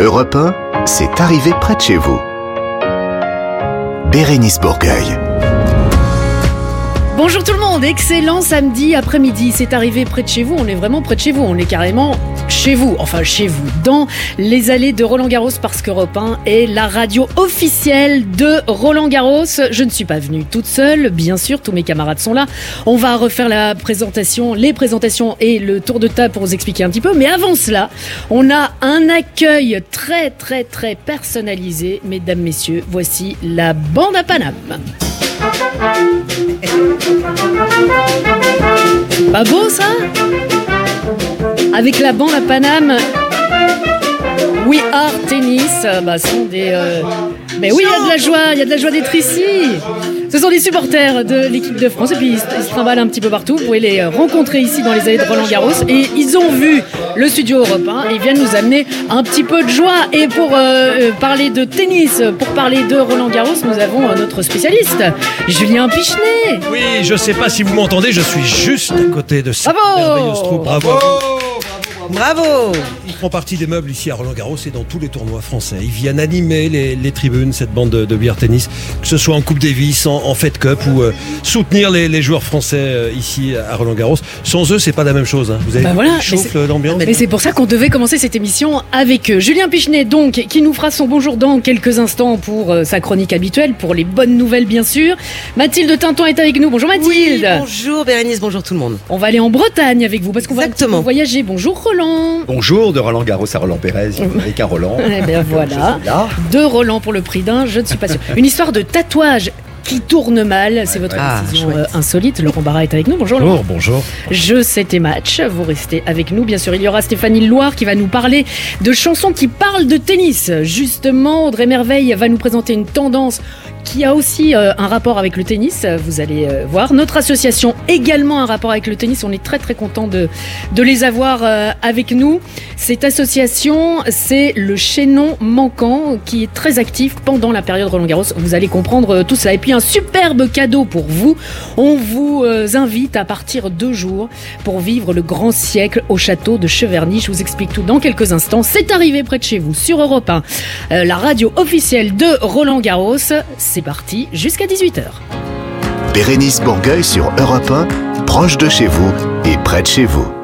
Europe 1, c'est arrivé près de chez vous. Bérénice Bourgueil. Bonjour tout le monde, excellent samedi après-midi. C'est arrivé près de chez vous, on est vraiment près de chez vous, on est carrément chez vous, enfin chez vous, dans les allées de Roland Garros parce qu'Europe 1 est la radio officielle de Roland Garros. Je ne suis pas venue toute seule, bien sûr, tous mes camarades sont là. On va refaire la présentation, les présentations et le tour de table pour vous expliquer un petit peu. Mais avant cela, on a un accueil très très très personnalisé. Mesdames, messieurs, voici la bande à Paname. Pas beau ça? Avec la bande à Paname, We Are Tennis, bah, sont des. euh, Mais oui, il y a de la joie, il y a de la joie d'être ici. Ce sont des supporters de l'équipe de France et puis ils se, ils se trimballent un petit peu partout. Vous pouvez les rencontrer ici dans les allées de Roland Garros et ils ont vu le studio Europe 1 et ils viennent nous amener un petit peu de joie. Et pour euh, euh, parler de tennis, pour parler de Roland Garros, nous avons euh, notre spécialiste, Julien Pichenet. Oui, je sais pas si vous m'entendez, je suis juste à côté de cette Bravo merveilleuse troupe. Bravo. Bravo Ils font partie des meubles ici à Roland Garros et dans tous les tournois français. Ils viennent animer les, les tribunes, cette bande de, de billard tennis, que ce soit en Coupe Davis, en, en Fed Cup ou euh, soutenir les, les joueurs français euh, ici à Roland Garros. Sans eux, c'est pas la même chose. hein. Vous avez Bah voilà, euh, l'ambiance. Mais c'est pour ça qu'on devait commencer cette émission avec eux. Julien Pichenet, donc, qui nous fera son bonjour dans quelques instants pour euh, sa chronique habituelle, pour les bonnes nouvelles, bien sûr. Mathilde Tinton est avec nous. Bonjour Mathilde. Bonjour Bérénice, bonjour tout le monde. On va aller en Bretagne avec vous parce qu'on va voyager. Bonjour Roland. Bonjour de Roland Garros à Roland Pérez, avec un Roland. Eh bien voilà. Deux Roland pour le prix d'un, je ne suis pas sûre. Une histoire de tatouage qui tourne mal, c'est votre Ah, décision chouette. euh, insolite. Laurent Barra est avec nous. Bonjour Laurent. Bonjour, bonjour. Je c'était match. Vous restez avec nous. Bien sûr, il y aura Stéphanie Loire qui va nous parler de chansons qui parlent de tennis. Justement, Audrey Merveille va nous présenter une tendance qui a aussi euh, un rapport avec le tennis. Vous allez euh, voir. Notre association également un rapport avec le tennis. On est très très content de, de les avoir euh, avec nous. Cette association, c'est le chaînon manquant qui est très actif pendant la période Roland Garros. Vous allez comprendre euh, tout ça. Et puis un superbe cadeau pour vous. On vous euh, invite à partir deux jours pour vivre le grand siècle au château de Cheverny. Je vous explique tout dans quelques instants. C'est arrivé près de chez vous sur Europe 1, euh, la radio officielle de Roland Garros. C'est parti jusqu'à 18h. Bérénice Bourgueil sur Europe 1, proche de chez vous et près de chez vous.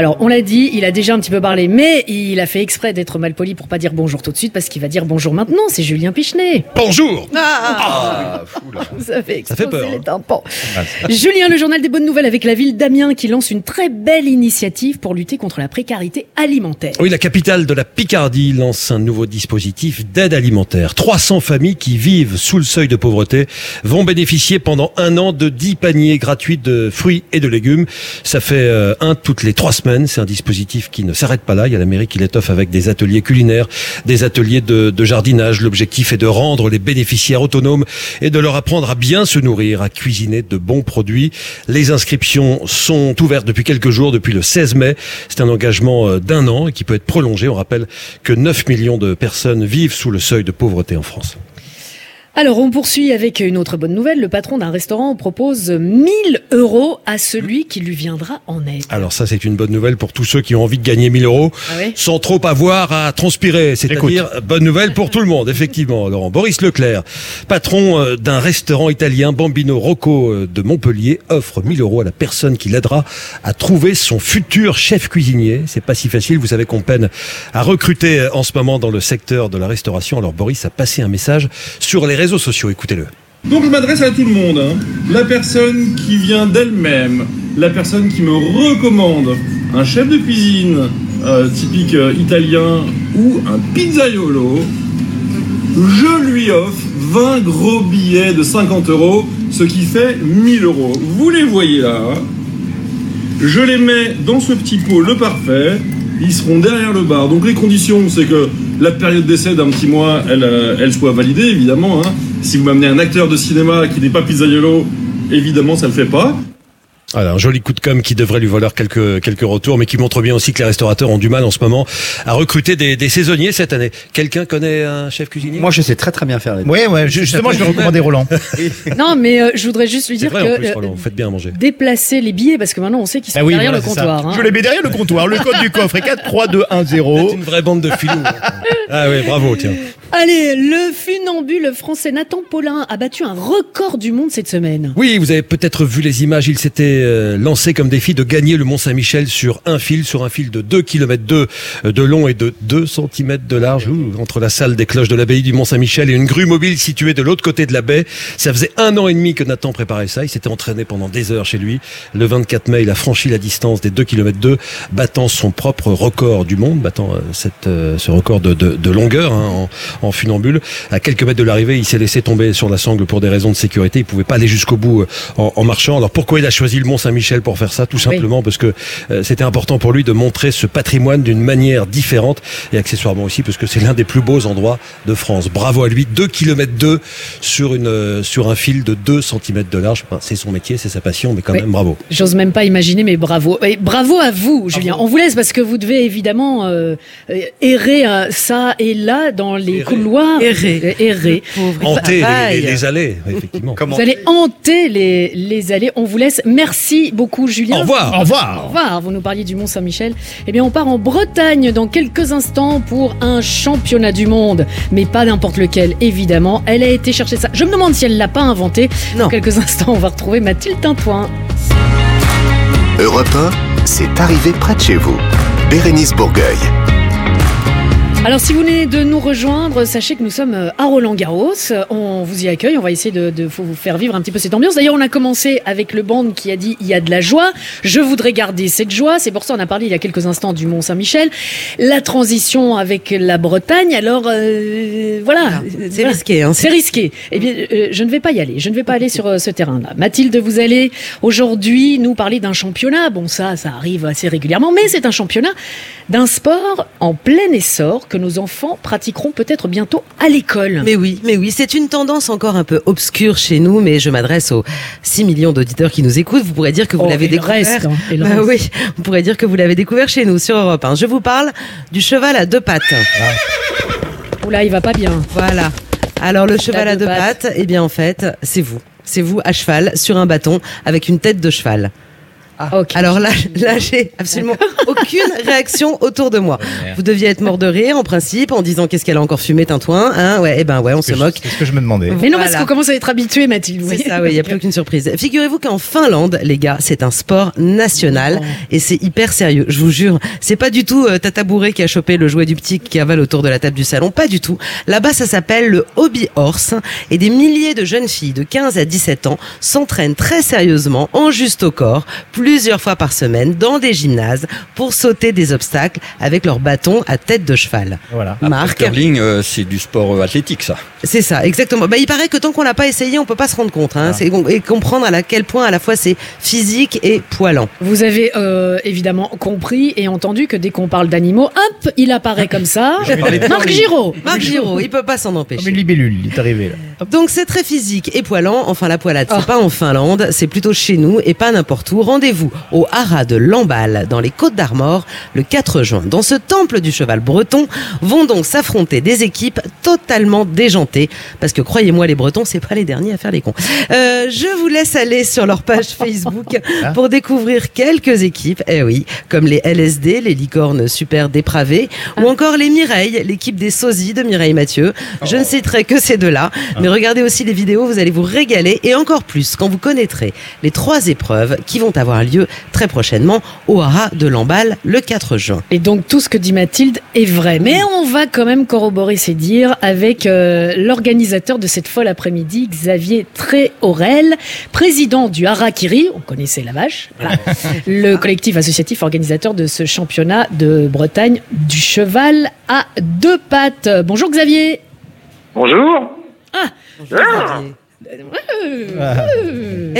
Alors, on l'a dit, il a déjà un petit peu parlé, mais il a fait exprès d'être mal poli pour pas dire bonjour tout de suite parce qu'il va dire bonjour maintenant. C'est Julien Pichenet. Bonjour Ah, fou, là. Vous avez Ça fait peur, les hein. tympans. Julien, le journal des bonnes nouvelles avec la ville d'Amiens qui lance une très belle initiative pour lutter contre la précarité alimentaire. Oui, la capitale de la Picardie lance un nouveau dispositif d'aide alimentaire. 300 familles qui vivent sous le seuil de pauvreté vont bénéficier pendant un an de 10 paniers gratuits de fruits et de légumes. Ça fait euh, un toutes les trois semaines. C'est un dispositif qui ne s'arrête pas là. Il y a la mairie qui l'étoffe avec des ateliers culinaires, des ateliers de, jardinage. L'objectif est de rendre les bénéficiaires autonomes et de leur apprendre à bien se nourrir, à cuisiner de bons produits. Les inscriptions sont ouvertes depuis quelques jours, depuis le 16 mai. C'est un engagement euh, d'un an qui peut être prolongé. On rappelle que 9 millions de personnes vivent sous le seuil de pauvreté en France. Alors, on poursuit avec une autre bonne nouvelle. Le patron d'un restaurant propose 1000 euros à celui qui lui viendra en aide. Alors ça, c'est une bonne nouvelle pour tous ceux qui ont envie de gagner 1000 euros Ah oui sans trop avoir à transpirer. C'est-à-dire, bonne nouvelle pour tout le monde, effectivement, Laurent. Boris Leclerc, patron euh, d'un restaurant italien Bambino Rocco euh, de Montpellier, offre 1000 euros à la personne qui l'aidera à trouver son futur chef cuisinier. C'est pas si facile. Vous savez qu'on peine à recruter euh, en ce moment dans le secteur de la restauration. Alors Boris a passé un message sur les réseaux sociaux. Écoutez-le. Donc je m'adresse à tout le monde. hein. La personne qui vient d'elle-même, la personne qui me recommande un chef de cuisine euh, typique euh, italien ou un pizzaiolo, je lui offre 20 gros billets de 50 euros, ce qui fait 1000 euros. Vous les voyez là. hein. Je les mets dans ce petit pot le parfait. Ils seront derrière le bar. Donc les conditions, c'est que la période d'essai d'un petit mois, elle, euh, soit validée, évidemment. hein. Si vous m'amenez un acteur de cinéma qui n'est pas pizzaiolo, évidemment, ça ne le fait pas. Voilà, un joli coup de com qui devrait lui valoir quelques, quelques retours, mais qui montre bien aussi que les restaurateurs ont du mal en ce moment à recruter des, des saisonniers cette année. Quelqu'un connaît un chef cuisinier? Moi, je sais très très bien faire les ouais, ju- justement, je vais recommander Roland. Non, mais euh, je voudrais juste lui dire vrai en que plus, euh, Roland, vous faites bien à manger. déplacer les billets, parce que maintenant on sait qu'ils sont Ah oui, derrière voilà, le comptoir. hein. Je les mets derrière le comptoir. Le code du coffre est 4 3 2 1 0. C'est une vraie bande de filous. ah oui, bravo, tiens. Allez, le funambule français Nathan Paulin a battu un record du monde cette semaine. Oui, vous avez peut-être vu les images. Il s'était euh, lancé comme défi de gagner le Mont Saint-Michel sur un fil, sur un fil de 2 km 2 de long et de 2 cm de large, entre la salle des cloches de l'abbaye du Mont Saint-Michel et une grue mobile située de l'autre côté de la baie. Ça faisait un an et demi que Nathan préparait ça. Il s'était entraîné pendant des heures chez lui. Le 24 mai, il a franchi la distance des 2 km 2, battant son propre record du monde, battant euh, euh, ce record de, longueur hein, en, funambule. À quelques mètres de l'arrivée, il s'est laissé tomber sur la sangle pour des raisons de sécurité. Il pouvait pas aller jusqu'au bout euh, en, en marchant. Alors pourquoi il a choisi le Mont Saint-Michel pour faire ça Tout simplement parce que euh, c'était important pour lui de montrer ce patrimoine d'une manière différente et accessoirement aussi parce que c'est l'un des plus beaux endroits de France. Bravo à lui. 2 km 2 sur une euh, sur un fil de 2 cm de large. Enfin, c'est son métier, c'est sa passion, mais quand Oui. même bravo. J'ose même pas imaginer, mais bravo. Et bravo à vous, Julien. On vous laisse parce que vous devez évidemment euh, errer ça et là dans les Errer. couloirs. Errer. Errer. Hanter les, travail. les, les allées, effectivement. Comment Vous allez hanter les, les allées. On vous laisse. Merci beaucoup, Julien. Au revoir. Au Au revoir. revoir, vous nous parliez du Mont Saint-Michel. Eh bien, on part en Bretagne dans quelques instants pour un championnat du monde. Mais pas n'importe lequel, évidemment. Elle a été chercher ça. Je me demande si elle l'a pas inventé. Non. Dans quelques instants, on va retrouver Mathilde Tintoin. Europe 1, c'est arrivé près de chez vous. Bérénice Bourgueil. Alors, si vous venez de nous rejoindre, sachez que nous sommes euh, à Roland-Garros. On vous y accueille. On va essayer de, de vous faire vivre un petit peu cette ambiance. D'ailleurs, on a commencé avec le band qui a dit il y a de la joie. Je voudrais garder cette joie. C'est pour ça qu'on a parlé il y a quelques instants du Mont Saint-Michel. La transition avec la Bretagne. Alors, euh, voilà. C'est Voilà. risqué, hein. C'est risqué. Eh bien, euh, je ne vais pas y aller. Je ne vais pas aller sur euh, ce terrain-là. Mathilde, vous allez aujourd'hui nous parler d'un championnat. Bon, ça, ça arrive assez régulièrement, mais c'est un championnat d'un sport en plein essor que nos enfants pratiqueront peut-être bientôt à l'école. Mais oui, mais oui, c'est une tendance encore un peu obscure chez nous, mais je m'adresse aux 6 millions d'auditeurs qui nous écoutent. Vous pourrez dire que vous Oh, l'avez découvert. reste, hein, Bah reste. oui, dire que vous l'avez découvert chez nous sur Europe 1. Je vous parle du cheval à deux pattes. Oula, il va pas bien. Voilà. Alors le cheval à deux deux pattes, eh bien en fait, c'est vous. C'est vous à cheval sur un bâton avec une tête de cheval. Ok. Alors là, là j'ai absolument aucune réaction autour de moi. Vous deviez être mort de rire en principe en disant qu'est-ce qu'elle a encore fumé Tintouin, hein Ouais, eh ben ouais, on se moque. C'est ce que je me demandais. mais non, parce Voilà. qu'on commence à être habitué, Mathilde. C'est ça, oui, il n'y a plus aucune surprise. Figurez-vous qu'en Finlande, les gars, c'est un sport national et c'est hyper sérieux. Je vous jure, c'est pas du tout euh, Tata Bourré qui a chopé le jouet du petit qui avale autour de la table du salon, pas du tout. Là-bas, ça s'appelle le hobby horse et des milliers de jeunes filles de 15 à 17 ans s'entraînent très sérieusement, en juste au corps, plusieurs fois par semaine dans des gymnases pour sauter des obstacles avec leur bâton à tête de cheval. Voilà. Marc, curling, euh, c'est du sport euh, athlétique, ça. c'est ça, exactement. Bah, il paraît que tant qu'on l'a pas essayé, on peut pas se rendre compte, hein, C'est- et comprendre à quel point à la fois c'est physique et poilant. Vous avez euh, évidemment compris et entendu que dès qu'on parle d'animaux, hop, il apparaît comme ça. Marc Giraud. Marc Giraud, il peut pas s'en Comme empêcher. une libellule, il est arrivé là. Donc c'est très physique et poilant. Enfin la poilade, c'est pas en Finlande, c'est plutôt chez nous et pas n'importe où. Rendez-vous au haras de Lamballe dans les Côtes d'Armor le 4 juin. Dans ce temple du cheval breton vont donc s'affronter des équipes totalement déjantées parce que croyez-moi les Bretons c'est pas les derniers à faire les cons. Euh, je vous laisse aller sur leur page Facebook pour découvrir quelques équipes. Eh oui, comme les LSD, les licornes super dépravées ou encore les Mireilles, l'équipe des sosies de Mireille Mathieu. Je ne citerai que ces deux-là, mais regardez aussi les vidéos, vous allez vous régaler et encore plus quand vous connaîtrez les trois épreuves qui vont avoir lieu très prochainement au haras de Lamballe le 4 juin. Et donc tout ce que dit Mathilde est vrai. Mais on va quand même corroborer ses dires avec euh, l'organisateur de cette folle après-midi, Xavier Tréorel, président du Harakiri, on connaissait la vache, voilà. le collectif associatif organisateur de ce championnat de Bretagne du cheval à deux pattes. Bonjour Xavier. Bonjour. Eh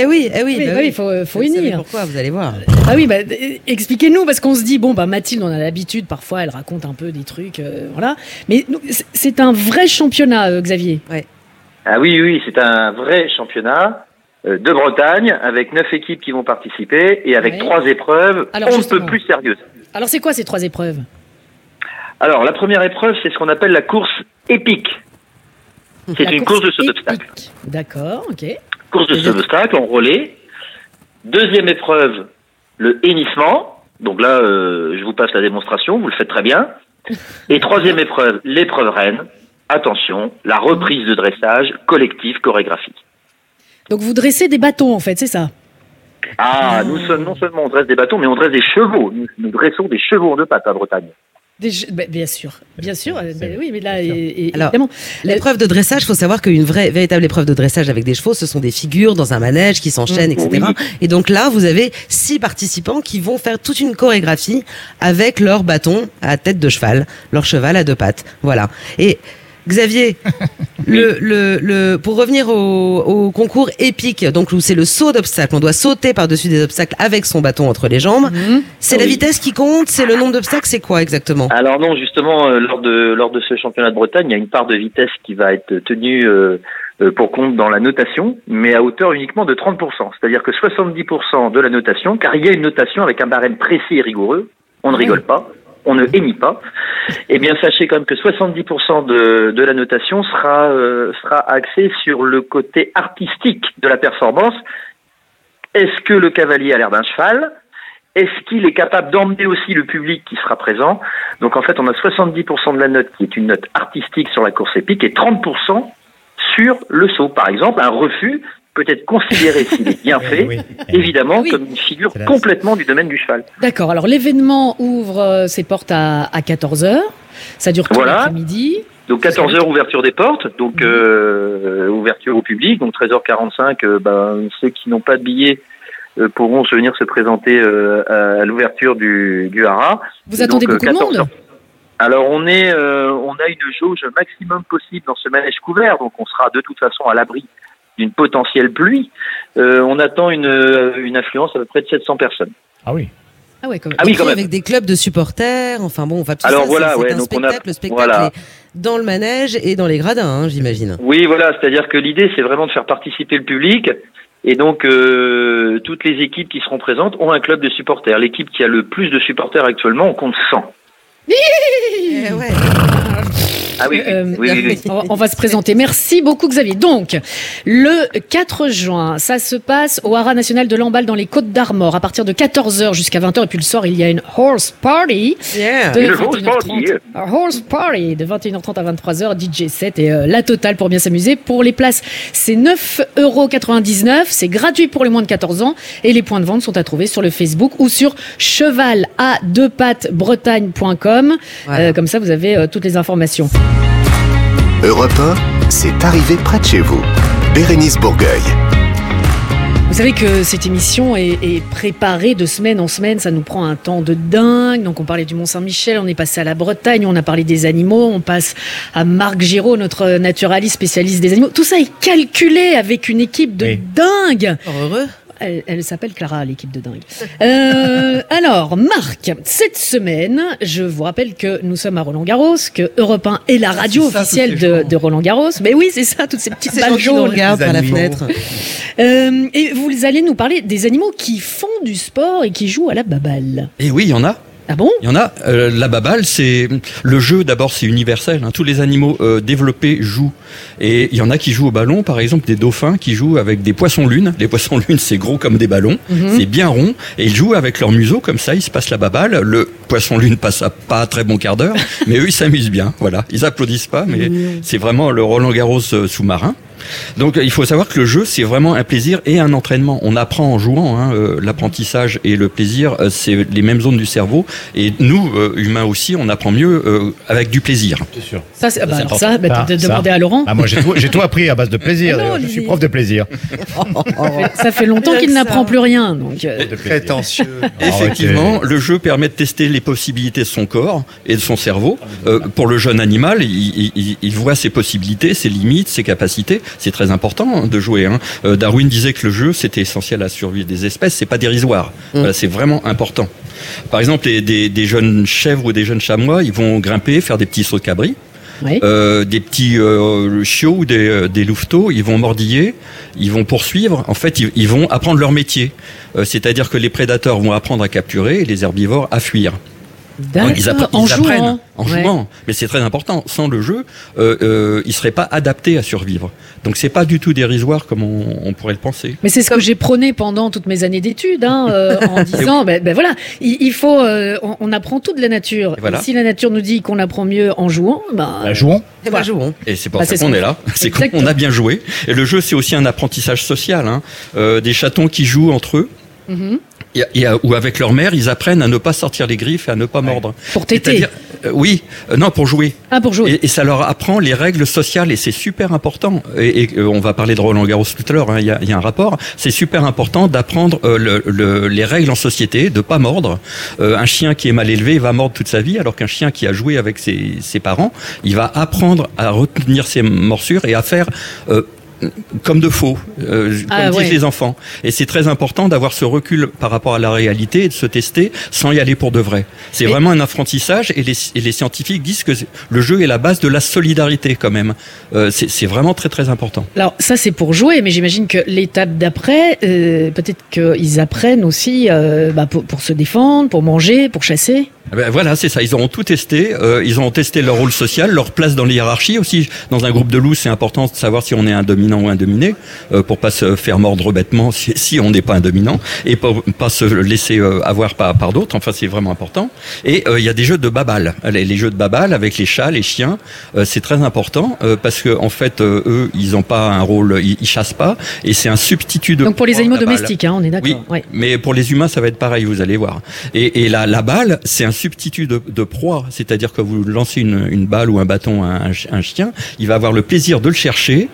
oui, eh oui, Oui, bah bah faut- faut unir. Pourquoi Vous allez voir. Ah oui, bah, euh, expliquez-nous, parce qu'on se dit, bon, bah, Mathilde, on a l'habitude, parfois, elle raconte un peu des trucs, euh, voilà. Mais c'est- un vrai championnat, euh, Xavier. Ah oui, oui, c'est un vrai championnat. euh, de Bretagne, avec neuf équipes qui vont participer et avec Ouais. trois épreuves Alors, on ne peut plus sérieuses. Alors c'est quoi ces trois épreuves? Alors, la première épreuve, c'est ce qu'on appelle la course épique. C'est une course de saut d'obstacle. D'accord, ok. Course de saut d'obstacle en relais. Deuxième épreuve, le hennissement. Donc là, euh, je vous passe la démonstration, vous le faites très bien. Et troisième épreuve, l'épreuve reine. Attention, la reprise de dressage collectif chorégraphique. Donc vous dressez des bâtons en fait, c'est ça? Ah, nous sommes non seulement on dresse des bâtons, mais on dresse des chevaux. Nous, nous dressons des chevaux en deux pattes à Bretagne. Des jeux- bah, Bien sûr, bien sûr. bah oui, mais là, et- et- Alors, évidemment. L'épreuve de dressage, faut savoir qu'une vraie, véritable épreuve de dressage avec des chevaux, ce sont des figures dans un manège qui s'enchaînent, etc. Oui. Et donc là, vous avez six participants qui vont faire toute une chorégraphie avec leur bâton à tête de cheval, leur cheval à deux pattes. Voilà. Et Xavier, le, le, le, pour revenir au, au concours épique, donc où c'est le saut d'obstacle, on doit sauter par-dessus des obstacles avec son bâton entre les jambes. Mhm. C'est la vitesse qui compte, c'est le nombre d'obstacles, c'est quoi exactement? Alors non, justement, euh, lors de lors de ce championnat de Bretagne, il y a une part de vitesse qui va être tenue euh, euh, pour compte dans la notation, mais à hauteur uniquement de 30%. C'est-à-dire que 70% de la notation, car il y a une notation avec un barème précis et rigoureux, on ne rigole pas, on ne hennit pas. Eh bien, sachez quand même que 70% de, de la notation sera euh, sera axée sur le côté artistique de la performance. Est-ce que le cavalier a l'air d'un cheval? Est-ce qu'il est capable d'emmener aussi le public qui sera présent? Donc en fait, on a 70% de la note qui est une note artistique sur la course épique et 30% sur le saut. Par exemple, un refus peut être considéré, s'il est bien fait, Oui. évidemment, Oui. comme une figure complètement du domaine du cheval. D'accord. Alors l'événement ouvre euh, ses portes à, à 14h. Ça dure tout Voilà. l'après-midi. Donc 14 heures ouverture des portes, donc euh, ouverture au public, donc 13h45, euh, ben, ceux qui n'ont pas de billets euh, pourront se venir se présenter euh, à, à l'ouverture du, du hara. Vous Et attendez donc, beaucoup de 14 monde Alors on est, euh, on a une jauge maximum possible dans ce manège couvert, donc on sera de toute façon à l'abri d'une potentielle pluie. Euh, on attend une, euh, une affluence à peu près de 700 personnes. Ah oui. Ah ouais, même. Ah oui, quand même. avec des clubs de supporters, enfin bon, enfin tout Alors ça, voilà, c'est c'est ouais, un donc on a- spectacle, le spectacle voilà. est dans le manège et dans les gradins, hein, j'imagine. Oui, voilà, c'est-à-dire que l'idée c'est vraiment de faire participer le public. Et donc, euh, toutes les équipes qui seront présentes ont un club de supporters. L'équipe qui a le plus de supporters actuellement, on compte 100. Eh ouais. Ah oui, oui, Euh, oui, oui, oui. on, va se présenter. Merci beaucoup Xavier. Donc, le 4 juin, ça se passe au Haras National de Lamballe dans les Côtes d'Armor à partir de 14h jusqu'à 20h. Et puis le soir, il y a une horse party. Yeah. de horse 21h30. party, yeah. Horse party de 21h30 à 23h, DJ 7 et euh, la totale pour bien s'amuser. Pour les places, c'est 9,99€. C'est gratuit pour les moins de 14 ans et les points de vente sont à trouver sur le Facebook ou sur cheval à deux pattes bretagne.com. Voilà. Euh, comme ça, vous avez euh, toutes les informations. Europe 1, c'est arrivé près de chez vous. Bérénice Bourgueil. Vous savez que cette émission est, est préparée de semaine en semaine, ça nous prend un temps de dingue. Donc on parlait du Mont-Saint-Michel, on est passé à la Bretagne, on a parlé des animaux, on passe à Marc Giraud, notre naturaliste spécialiste des animaux. Tout ça est calculé avec une équipe de Oui. dingue. Heureux. Elle, elle s'appelle Clara, l'équipe de dingue. Euh, alors, Marc, cette semaine, je vous rappelle que nous sommes à Roland Garros, que Europe 1 est la radio ça, officielle de, gens. de Roland Garros. Mais oui, c'est ça, toutes ces petites balles jaunes. par la animaux. fenêtre. Euh, et vous allez nous parler des animaux qui font du sport et qui jouent à la baballe. Et oui, il y en a. Ah bon? Il y en a. Euh, la baballe, c'est le jeu. D'abord, c'est universel. hein. Tous les animaux euh, développés jouent. Et il y en a qui jouent au ballon. Par exemple, des dauphins qui jouent avec des poissons lunes. Les poissons lunes, c'est gros comme des ballons. C'est bien rond. Et ils jouent avec leur museau comme ça. Ils se passent la baballe. Le poisson lune passe à pas très bon quart d'heure, mais eux, ils s'amusent bien. Voilà. Ils applaudissent pas, mais c'est vraiment le Roland Garros euh, sous-marin. Donc il faut savoir que le jeu c'est vraiment un plaisir et un entraînement. On apprend en jouant. Hein, euh, L'apprentissage et le plaisir euh, c'est les mêmes zones du cerveau. Et nous euh, humains aussi on apprend mieux euh, avec du plaisir. C'est sûr. Ça, c'est, ah bah, alors ça, bah, Ça, t- ça. demandez à Laurent. Ah, moi, j'ai tout, appris à base de plaisir. Ah non, je suis prof de plaisir. Ça fait longtemps qu'il n'apprend plus rien. Donc, euh. Prétentieux. Effectivement, le jeu permet de tester les possibilités de son corps et de son cerveau. Euh, pour le jeune animal, il, il- il- il voit ses possibilités, ses limites, ses capacités. C'est très important hein, de jouer. hein. Euh, Darwin disait que le jeu c'était essentiel à la survie des espèces. C'est pas dérisoire. Voilà, c'est vraiment important. Par exemple, les- des, des jeunes chèvres ou des jeunes chamois, ils vont grimper, faire des petits sauts de cabri. Oui. euh, des petits euh, chiots ou des, des louveteaux, ils vont mordiller, ils vont poursuivre. En fait, ils, ils vont apprendre leur métier. Euh, C'est-à-dire que les prédateurs vont apprendre à capturer et les herbivores à fuir. D'accord. Ils, appre- en ils apprennent jouant. en Ouais. jouant. Mais c'est très important. Sans le jeu, euh, euh, ils seraient pas adaptés à survivre. Donc c'est pas du tout dérisoire comme on, on pourrait le penser. Mais c'est ce que j'ai prôné pendant toutes mes années d'études, hein, euh, en disant, ben, ben voilà, il, il faut, euh, on, on apprend tout de la nature. Et voilà. Et si la nature nous dit qu'on apprend mieux en jouant, ben, Bah, jouons. Eh ben, jouons. Et c'est pour Bah, ça c'est qu'on ça. est là. C'est qu'on a bien joué. Et le jeu, c'est aussi un apprentissage social. Hein. Euh, des chatons qui jouent entre eux. Et, euh, ou avec leur mère, ils apprennent à ne pas sortir les griffes et à ne pas mordre. pour téter. Euh, oui, euh, non, pour jouer. Ah, pour jouer. Et, et ça leur apprend les règles sociales et c'est super important. Et, et, euh, on va parler de Roland Garros tout à l'heure. hein, Il y, a, y a un rapport. C'est super important d'apprendre le- le- les règles en société, de pas mordre. Un chien qui est mal élevé va mordre toute sa vie, alors qu'un chien qui a joué avec ses, ses parents, il va apprendre à retenir ses morsures et à faire euh, comme de faux, euh, comme Ah, disent les enfants. Et c'est très important d'avoir ce recul par rapport à la réalité et de se tester sans y aller pour de vrai. C'est Et- vraiment un apprentissage et les, et les scientifiques disent que le jeu est la base de la solidarité quand même. Euh, c'est c'est vraiment très très important. Alors ça c'est pour jouer, mais j'imagine que l'étape d'après, euh, peut-être qu'ils apprennent aussi euh, bah, pour, pour se défendre, pour manger, pour chasser. Eh Ben voilà, c'est ça. Ils auront tout testé. Ils auront testé leur rôle social, leur place dans les hiérarchies aussi. Dans un groupe de loups, c'est important de savoir si on est un dominant ou un dominé, euh, pour pas se faire mordre bêtement si, si on n'est pas un dominant et pour pas se laisser euh, avoir par, par d'autres. Enfin, c'est vraiment important. Et euh, il y a des jeux de babal. Les, les jeux de babal avec les chats, les chiens, c'est très important parce que en fait, eux, ils n'ont pas un rôle, ils, ils chassent pas, et c'est un substitut de. Donc pour les animaux domestiques, hein, on est d'accord. Oui, Ouais. mais pour les humains, ça va être pareil, vous allez voir. Et, et la, la balle, c'est un substitut de, de proie, c'est-à-dire que vous lancez une, une balle ou un bâton à un, un chien, il va avoir le plaisir de le chercher,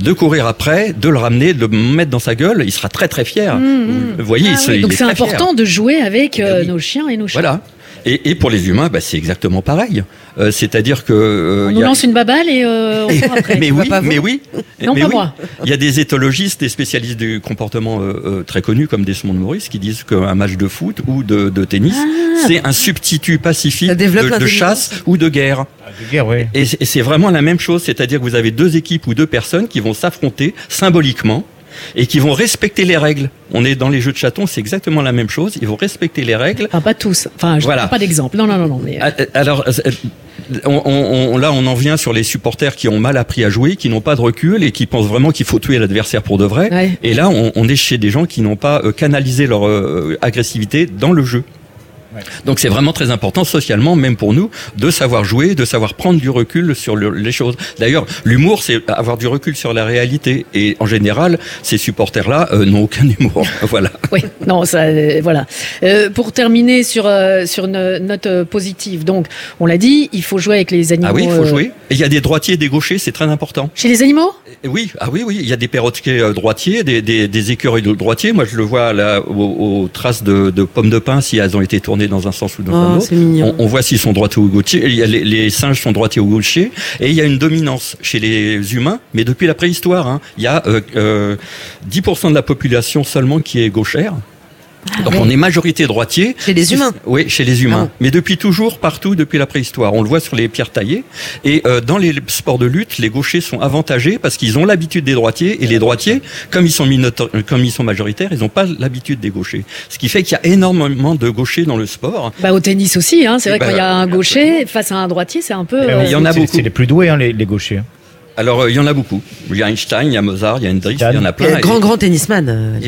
de courir après, de le ramener, de le mettre dans sa gueule, il sera très très fier. Mmh, Vous voyez, Ah il oui, il donc est c'est très fier. important de jouer avec Eh euh, oui. nos chiens et nos chiens. Voilà. Et, et pour les humains, bah, c'est exactement pareil. Euh, c'est-à-dire que euh, On nous y a- lance une baballe et euh, on après. mais oui, pas mais oui, Non, mais pas oui. moi. Il y a des éthologistes, des spécialistes du comportement euh, euh, très connus comme Desmond Morris qui disent qu'un match de foot ou de, de tennis, Ah. c'est un substitut pacifique de, de chasse ou de guerre. De guerre, oui. Et c'est- et c'est vraiment la même chose, c'est-à-dire que vous avez deux équipes ou deux personnes qui vont s'affronter symboliquement et qui vont respecter les règles. On est dans les jeux de chatons, c'est exactement la même chose. Ils vont respecter les règles. Enfin, pas tous. Enfin, je Voilà. pas d'exemple. Non, non, non, non. Mais, euh, Ah, euh, Alors, euh, on, on- on- là, on en vient sur les supporters qui ont mal appris à jouer, qui n'ont pas de recul et qui pensent vraiment qu'il faut tuer l'adversaire pour de vrai. Ouais. Et là, on, on est chez des gens qui n'ont pas euh, canalisé leur euh, agressivité dans le jeu. Donc c'est vraiment très important socialement, même pour nous, de savoir jouer, de savoir prendre du recul sur le- les choses. D'ailleurs, l'humour, c'est avoir du recul sur la réalité. Et en général, ces supporters-là euh, n'ont aucun humour. voilà. Oui, non, ça, euh, voilà. Euh, pour terminer sur euh, sur une note euh, positive, donc on l'a dit, il faut jouer avec les animaux. Ah oui, il faut euh, jouer. Il y a des droitiers et des gauchers, c'est très important. Chez les animaux? Oui, ah oui, oui, il y a des perroquets euh, droitiers, des, des, des écureuils de droitiers. Moi, je le vois là aux, aux traces de, de pommes de pin si elles ont été tournées dans un sens ou dans un Oh, autre. c'est mignon. On, on voit s'ils sont droitiers ou gauchers. Les singes sont droitiers ou gauchers. Et il y a une dominance chez les humains, mais depuis la préhistoire. hein. Il y a euh, euh, 10% de la population seulement qui est gauchère. Donc on est majorité droitier. Chez les humains. Oui, chez les humains. Ah. Mais depuis toujours, partout, depuis la préhistoire. On le voit sur les pierres taillées. Et euh, dans les sports de lutte, les gauchers sont avantagés parce qu'ils ont l'habitude des droitiers. Et les droitiers, comme ils sont, minoto- comme ils sont majoritaires, ils n'ont pas l'habitude des gauchers. Ce qui fait qu'il y a énormément de gauchers dans le sport. bah, Au tennis aussi, hein, c'est vrai Bah, qu'il y a un gaucher face à un droitier, c'est un peu. Euh, il y en a beaucoup. C'est les plus doués, hein, les, les gauchers. hein. Alors, euh, il y en a beaucoup. Il y a Einstein, il y a Mozart, il y a Hendrix, il y en a Et plein. grand, Et- grand tennisman. euh.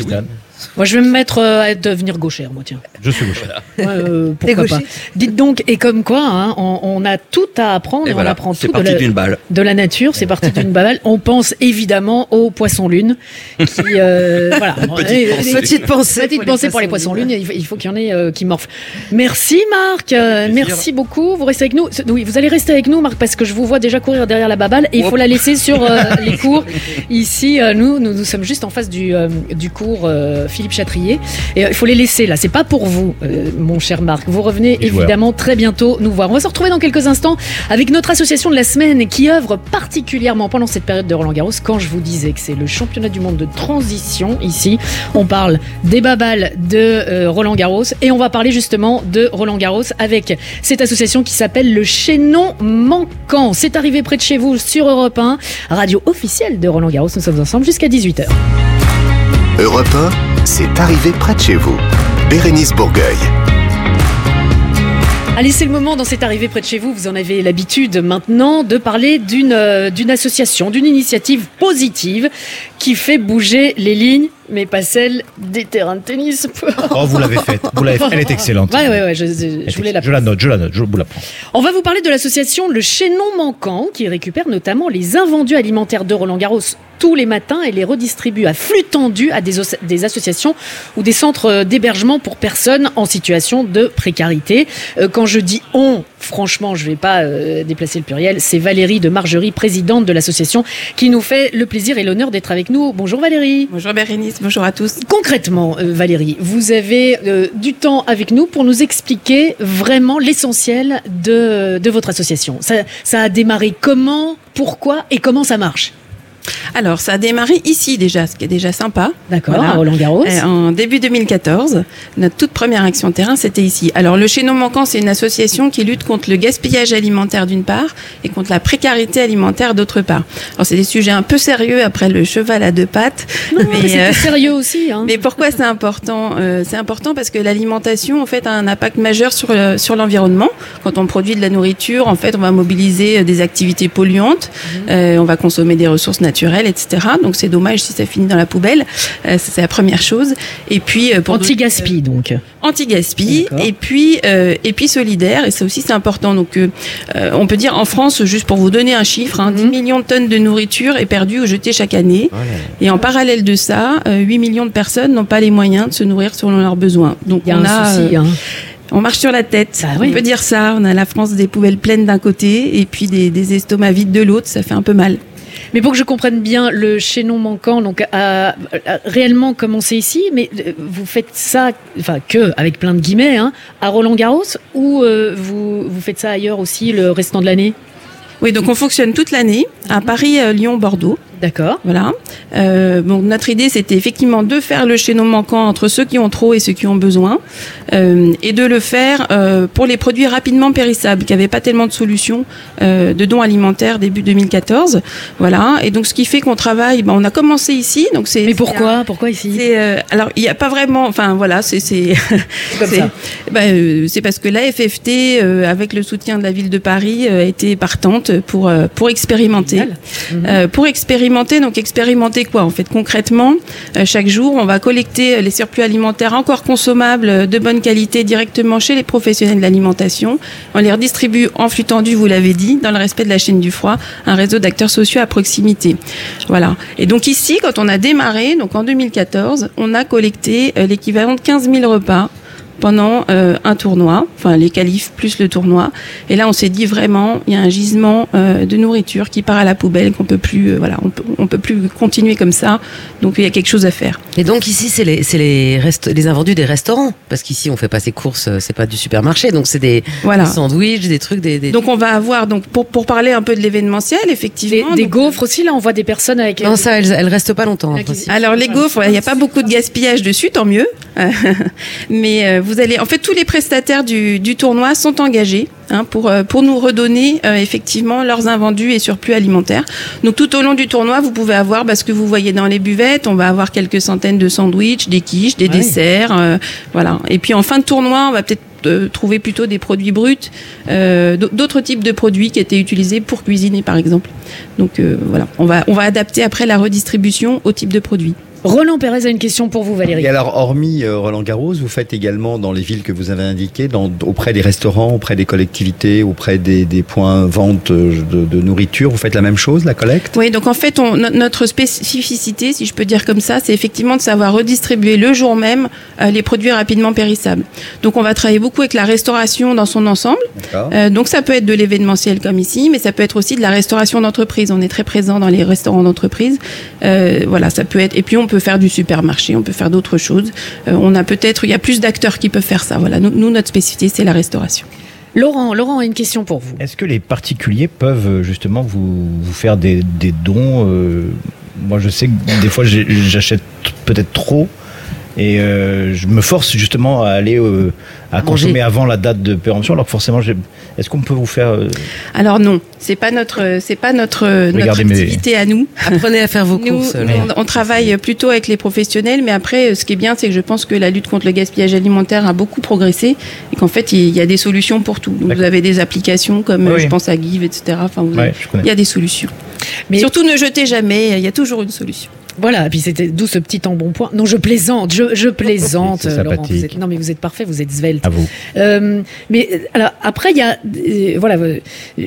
Moi, je vais me mettre euh, à devenir gauchère, moi, tiens. Je suis gaucher. Ouais, euh, pourquoi pas. Dites donc, et comme quoi, hein, on, on a tout à apprendre Et et, on voilà, apprend tout de parti la, d'une balle. de la nature, c'est parti d'une balle. On pense évidemment aux poissons lunes. Qui, euh, voilà. Petite Et- pensée. et- Petite pensée. Petite pensée pour les poissons lunes, il faut, il faut qu'il y en ait euh, qui morfent. Merci Marc, euh, merci beaucoup. Vous restez avec nous. Oui, vous allez rester avec nous Marc parce que je vous vois déjà courir derrière la baballe et il faut la laisser sur euh, les cours. Ici, euh, nous, nous, nous sommes juste en face du, euh, du cours euh, Philippe Chatrier. Et euh, il faut les laisser là, c'est pas pour vous, euh, mon cher Marc. Vous revenez Les joueurs. évidemment très bientôt nous voir. On va se retrouver dans quelques instants avec notre association de la semaine qui œuvre particulièrement pendant cette période de Roland Garros. Quand je vous disais que c'est le championnat du monde de transition ici, on parle des babales de euh, Roland Garros et on va parler justement de Roland Garros avec cette association qui s'appelle le Chaînon Manquant. C'est arrivé près de chez vous sur Europe 1, radio officielle de Roland Garros. Nous sommes ensemble jusqu'à 18h. Europe 1, c'est arrivé près de chez vous. Bérénice Bourgueil. Allez, c'est le moment dans cette arrivée près de chez vous. Vous en avez l'habitude maintenant de parler d'une euh, d'une association, d'une initiative positive qui fait bouger les lignes, mais pas celles des terrains de tennis. Oh, vous l'avez faite. Vous l'avez faite. Elle est excellente. Ouais, ouais, ouais, je, voulais la Je la note, je la note, je vous la prends. On va vous parler de l'association Le Chaînon Manquant qui récupère notamment les invendus alimentaires de Roland Garros tous les matins et les redistribue à flux tendu à des, associations ou des centres d'hébergement pour personnes en situation de précarité. Euh, quand je dis on, franchement, je vais pas euh, déplacer le pluriel, c'est Valérie de Margerie, présidente de l'association, qui nous fait le plaisir et l'honneur d'être avec nous. Bonjour Valérie. Bonjour Bérénice, bonjour à tous. Concrètement, euh, Valérie, vous avez euh, du temps avec nous pour nous expliquer vraiment l'essentiel de, de votre association. Ça, ça a démarré comment, pourquoi et comment ça marche? Alors, ça a démarré ici déjà, ce qui est déjà sympa. D'accord, Voilà. à Roland Garros. Euh, en début 2014, notre toute première action terrain, c'était ici. Alors, le Chaînon Manquant, c'est une association qui lutte contre le gaspillage alimentaire d'une part et contre la précarité alimentaire d'autre part. Alors, c'est des sujets un peu sérieux après le cheval à deux pattes. Non, mais mais, c'était euh, sérieux aussi. Hein. Mais pourquoi c'est important Euh, C'est important parce que l'alimentation, en fait, a un impact majeur sur le- sur l'environnement. Quand on produit de la nourriture, en fait, on va mobiliser des activités polluantes, euh, on va consommer des ressources naturelles, etc. Donc c'est dommage si ça finit dans la poubelle. Euh, c'est la première chose. Et puis euh, pour Anti-gaspi, donc. anti-gaspi D'accord. et puis euh, et puis solidaire et ça aussi c'est important donc euh, euh, on peut dire en France juste pour vous donner un chiffre hein, 10 millions de tonnes de nourriture est perdue ou jetée chaque année et en parallèle de ça euh, 8 millions de personnes n'ont pas les moyens de se nourrir selon leurs besoins donc Il y a on un a souci. euh, hein. on marche sur la tête Bah oui. on peut dire ça on a la France des poubelles pleines d'un côté et puis des, des estomacs vides de l'autre ça fait un peu mal Mais pour que je comprenne bien, le chaînon manquant donc, réellement commencé ici, mais euh, vous faites ça, enfin que, avec plein de guillemets, hein, à Roland Garros, ou euh, vous, vous faites ça ailleurs aussi le restant de l'année? Oui donc on fonctionne toute l'année à Paris euh, Lyon Bordeaux D'accord. Voilà. Euh, donc notre idée, c'était effectivement de faire le chaînon manquant entre ceux qui ont trop et ceux qui ont besoin, euh, et de le faire euh, pour les produits rapidement périssables, qui n'avaient pas tellement de solutions euh, de dons alimentaires début 2014. Voilà. Et donc ce qui fait qu'on travaille, ben, on a commencé ici. Donc c'est. Mais un- pourquoi Pourquoi ici c'est, euh, alors il n'y a pas vraiment, enfin voilà, c'est c'est comme c'est- ça. bah, euh, c'est parce que la FFT, euh, avec le soutien de la ville de Paris, euh, a été partante pour euh, pour expérimenter, pour expérimenter. Donc expérimenter quoi En fait, concrètement, euh, chaque jour, on va collecter euh, les surplus alimentaires encore consommables euh, de bonne qualité directement chez les professionnels de l'alimentation. On les redistribue en flux tendu, vous l'avez dit, dans le respect de la chaîne du froid, un réseau d'acteurs sociaux à proximité. Voilà. Et donc ici, quand on a démarré, donc en 2014, on a collecté l'équivalent de 15 000 repas pendant euh, un tournoi, enfin les qualifs plus le tournoi. Et là, on s'est dit vraiment, il y a un gisement euh, de nourriture qui part à la poubelle, qu'on peut plus, euh, voilà, on peut, on peut plus continuer comme ça. Donc il y a quelque chose à faire. Et donc ici, c'est les, c'est les, rest- les invendus des restaurants. Parce qu'ici, on fait pas ses courses, euh, c'est pas du supermarché. Donc c'est des Voilà. sandwichs, des trucs, des. des- Donc on va avoir, donc pour, pour parler un peu de l'événementiel, Des, effectivement. des donc, gaufres aussi, là, on voit des personnes avec. non, ça, elles, elles restent pas longtemps. en. Alors les gaufres, il n'y a pas beaucoup de gaspillage dessus, tant mieux. Euh, Mais euh, vous allez, en fait, tous les prestataires du, du tournoi sont engagés hein, pour euh, pour nous redonner euh, effectivement leurs invendus et surplus alimentaires. Donc tout au long du tournoi, vous pouvez avoir, parce que vous voyez dans les buvettes, on va avoir quelques centaines de sandwichs, des quiches, des Ah oui. desserts, euh, voilà. Et puis en fin de tournoi, on va peut-être euh, trouver plutôt des produits bruts, euh, d'autres types de produits qui étaient utilisés pour cuisiner par exemple. Donc euh, voilà, on va on va adapter après la redistribution au type de produit. Roland Pérez a une question pour vous, Valérie. Et alors, hormis euh, Roland Garros, vous faites également dans les villes que vous avez indiquées, dans, auprès des restaurants, auprès des collectivités, auprès des, des points vente euh, de, de nourriture, vous faites la même chose, la collecte? Oui, donc en fait, on, notre spécificité, si je peux dire comme ça, c'est effectivement de savoir redistribuer le jour même euh, les produits rapidement périssables. Donc on va travailler beaucoup avec la restauration dans son ensemble. Euh, donc ça peut être de l'événementiel comme ici, mais ça peut être aussi de la restauration d'entreprise. On est très présent dans les restaurants d'entreprise. Euh, voilà, ça peut être. Et puis on peut peut faire du supermarché, on peut faire d'autres choses. Euh, on a peut-être, il y a plus d'acteurs qui peuvent faire ça. Voilà, nous, nous, notre spécificité, c'est la restauration. Laurent, Laurent a une question pour vous. Est-ce que les particuliers peuvent euh, justement vous, vous faire des, des dons euh, Moi, je sais que des fois, j'achète peut-être trop. Et euh, je me force justement à aller euh, à Manger. consommer avant la date de péremption. Alors que forcément, j'ai- est-ce qu'on peut vous faire euh, Alors non, c'est pas notre, c'est pas notre, notre Regardez mes- activité à nous. Apprenez à faire vos Nous, courses. nous, on, on travaille plutôt avec les professionnels, mais après, ce qui est bien, c'est que je pense que la lutte contre le gaspillage alimentaire a beaucoup progressé et qu'en fait, il y a des solutions pour tout. Donc, vous avez des applications comme, Oui, je pense à Give, etc. Enfin, vous Ouais, avez- je connais. il y a des solutions. Mais- Surtout, ne jetez jamais. Il y a toujours une solution. Voilà, et puis c'était d'où ce petit embonpoint. Non, je plaisante, je, je plaisante, Laurent. Vous êtes- non, mais vous êtes parfait, vous êtes svelte. à vous Euh, mais euh, alors après il y a euh, voilà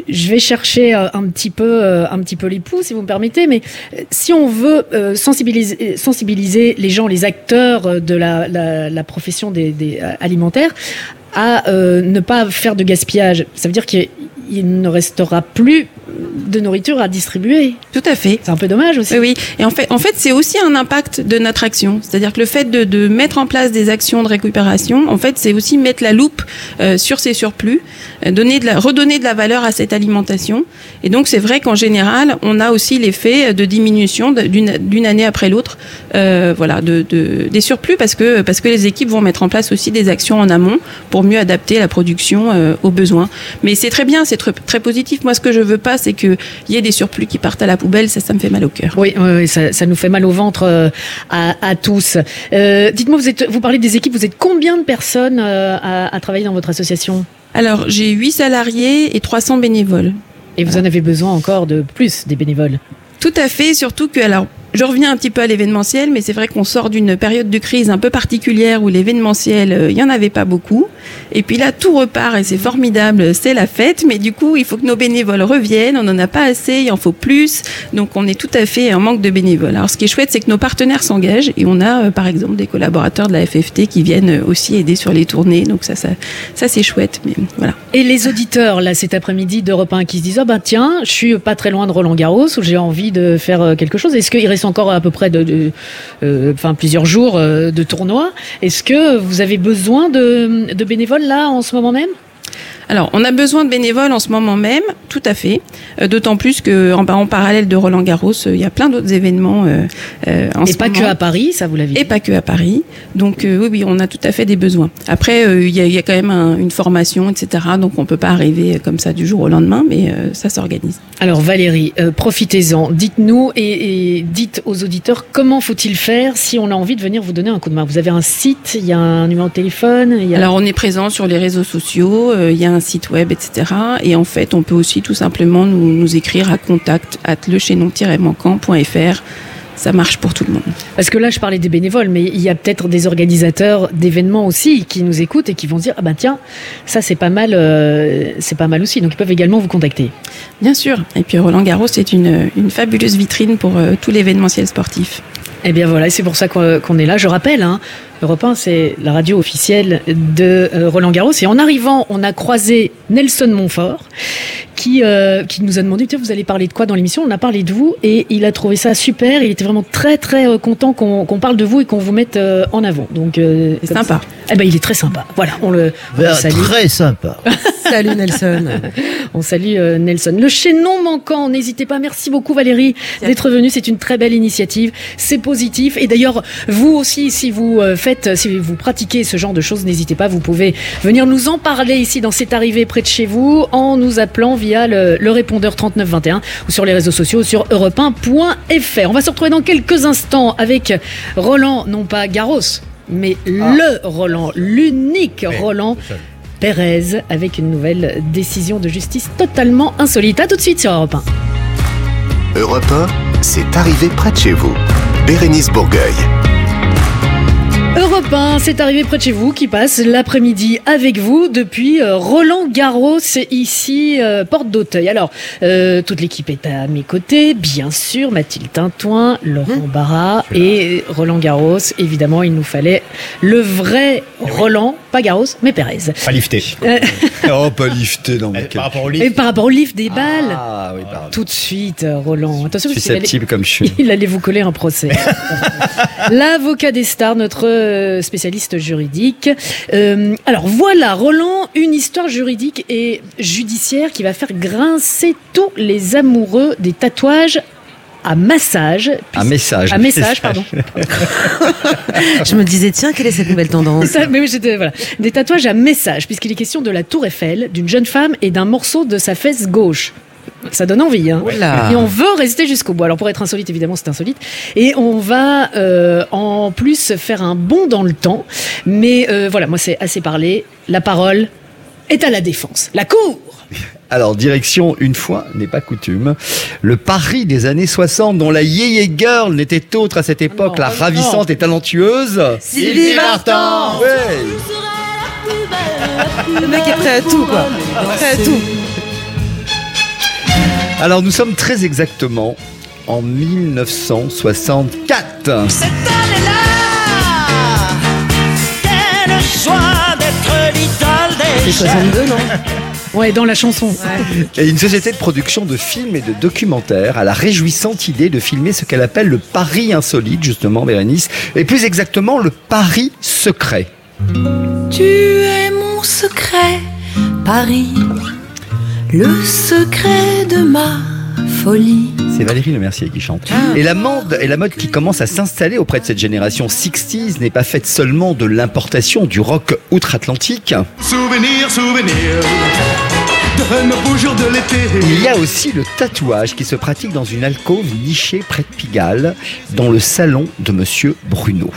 je vais chercher un petit peu un petit peu les poux si vous me permettez mais si on veut euh, sensibiliser sensibiliser les gens les acteurs de la, la, la profession des, des alimentaires à ne pas faire de gaspillage ça veut dire qu'il il ne restera plus de nourriture à distribuer Tout à fait. c'est un peu dommage aussi Oui, oui. Et en fait, en fait, c'est aussi un impact de notre action. C'est-à-dire que le fait de, de mettre en place des actions de récupération, en fait, c'est aussi mettre la loupe euh, sur ces surplus, euh, donner de la, redonner de la valeur à cette alimentation. Et donc, c'est vrai qu'en général, on a aussi l'effet de diminution d'une année après l'autre, euh, voilà, de, de- des surplus parce que parce que les équipes vont mettre en place aussi des actions en amont pour mieux adapter la production aux besoins. Mais c'est très bien, c'est très, très positif. Moi, ce que je veux pas, c'est qu'il y ait des surplus qui partent à la poubelle. Ça, ça me fait mal au cœur. Oui, oui, oui, ça, ça nous fait mal au ventre euh, à, à tous. Euh, Dites-moi, vous, êtes, vous parlez des équipes, vous êtes combien de personnes euh, à, à travailler dans votre association? Alors, j'ai 8 salariés et 300 bénévoles. Et vous en avez besoin encore de plus des bénévoles? Tout à fait, surtout que, alors, je reviens un petit peu à l'événementiel, mais c'est vrai qu'on sort d'une période de crise un peu particulière où l'événementiel, euh, il n'y en avait pas beaucoup. Et puis là, tout repart et c'est formidable, c'est la fête, mais du coup, il faut que nos bénévoles reviennent, on n'en a pas assez, il en faut plus. Donc, on est tout à fait en manque de bénévoles. Alors, ce qui est chouette, c'est que nos partenaires s'engagent et on a, euh, par exemple, des collaborateurs de la FFT qui viennent euh, aussi aider sur les tournées. Donc, ça, ça, ça c'est chouette, mais voilà. Et les auditeurs, là, cet après-midi d'Europe 1 qui se disent, ah ben tiens, je suis pas très loin de Roland Garros, où j'ai envie de faire euh, quelque chose. Est-ce qu'il reste encore à peu près de, euh, plusieurs jours euh, de tournoi. Est-ce que vous avez besoin de bénévoles, là, en ce moment même? Alors, on a besoin de bénévoles en ce moment même, tout à fait. Euh, D'autant plus que en, en parallèle de Roland Garros, euh, il y a plein d'autres événements euh, euh, en Et ce pas moment. que à Paris, ça vous l'avez dit. Et pas que à Paris. Donc oui, oui, on a tout à fait des besoins. Après, il y, a, il y a quand même un- une formation, etc. Donc on peut pas arriver comme ça du jour au lendemain, mais ça s'organise. Alors Valérie, profitez-en. Dites-nous et, et dites aux auditeurs comment faut-il faire si on a envie de venir vous donner un coup de main. Vous avez un site, il y a un numéro de téléphone. Y a... Alors on est présent sur les réseaux sociaux, il y a un site web, etc. Et en fait, on peut aussi tout simplement nous, nous écrire à contact at lechaînon-manquant.fr. Ça marche pour tout le monde. Parce que là, je parlais des bénévoles, mais il y a peut-être des organisateurs d'événements aussi qui nous écoutent et qui vont se dire ah ben tiens, ça c'est pas mal, euh, c'est pas mal aussi. Donc ils peuvent également vous contacter. Bien sûr. Et puis Roland Garros, c'est une, une fabuleuse vitrine pour euh, tout l'événementiel sportif. Eh bien voilà, c'est pour ça qu'on qu'on est là. Je rappelle, hein, Europe 1, c'est la radio officielle de euh, Roland Garros. Et en arrivant, on a croisé Nelson Montfort, qui, euh, qui nous a demandé Tiens, vous allez parler de quoi dans l'émission? On a parlé de vous et il a trouvé ça super. Il était vraiment très très euh, content qu'on qu'on parle de vous et qu'on vous mette euh, en avant. Donc euh, C'est sympa. Eh ben il est très sympa. Voilà, on le, on le salue. Très sympa. Salut Nelson. On salue euh, Nelson. Le chaînon manquant, n'hésitez pas. Merci beaucoup Valérie d'être venue. C'est une très belle initiative. C'est positif. Et d'ailleurs, vous aussi, si vous euh, faites, si vous pratiquez ce genre de choses, n'hésitez pas. Vous pouvez venir nous en parler ici dans cette arrivée près de chez vous en nous appelant via le, le répondeur 3921 ou sur les réseaux sociaux sur europe1.fr. On va se retrouver dans quelques instants avec Roland, non pas Garros, mais le Roland, l'unique Roland. Pérez avec une nouvelle décision de justice totalement insolite. À tout de suite sur Europe 1. Europe 1, c'est arrivé près de chez vous. Bérénice Bourgueil. Europe 1, c'est arrivé près de chez vous, qui passe l'après-midi avec vous depuis euh, Roland Garros, ici, euh, porte d'Auteuil. Alors, euh, toute l'équipe est à mes côtés, bien sûr, Mathilde Tintoin, Laurent Barra et Roland Garros. Évidemment, il nous fallait le vrai Roland, pas Garros, mais Pérez. Pas lifté. Oh, pas lifté, non, mais Par quel- rapport au et par rapport au lift des balles, Ah oui, pardon. tout de suite, Roland. Attention, qu'il allait- Susceptible comme je suis. il allait vous coller un procès. L'avocat des stars, notre euh, spécialiste juridique. Euh, alors voilà, Roland, une histoire juridique et judiciaire qui va faire grincer tous les amoureux des tatouages à massage. Un message. À message, pardon. Je me disais, tiens, quelle est cette nouvelle tendance? Ça, mais oui, voilà. Des tatouages à message, puisqu'il est question de la tour Eiffel, d'une jeune femme et d'un morceau de sa fesse gauche. Ça donne envie, hein. Et on veut rester jusqu'au bout. Alors pour être insolite, évidemment, c'est insolite. Et on va euh, en plus faire un bond dans le temps. Mais euh, voilà, moi c'est assez parlé. La parole est à la défense. La cour Alors, direction, une fois n'est pas coutume, le Paris des années 60, dont la yéyé girl n'était autre à cette époque, non, la non. ravissante et talentueuse. Sylvie Vartan Ouais. Le mec est prêt à tout, quoi. Prêt à tout. Alors, nous sommes très exactement en 1964. Cette année-là, quelle joie d'être l'idole des C'est 62, non Ouais, dans la chanson. Et une société de production de films et de documentaires a la réjouissante idée de filmer ce qu'elle appelle le Paris insolite, justement, Bérénice, et plus exactement le Paris secret. Tu es mon secret, Paris, le secret de ma folie. C'est Valérie Le Mercier qui chante. Et la mode, et la mode qui commence à s'installer auprès de cette génération 60s n'est pas faite seulement de l'importation du rock outre-Atlantique. Souvenir, souvenir de l'été. Il y a aussi le tatouage qui se pratique dans une alcôve nichée près de Pigalle, dans le salon de Monsieur Bruno.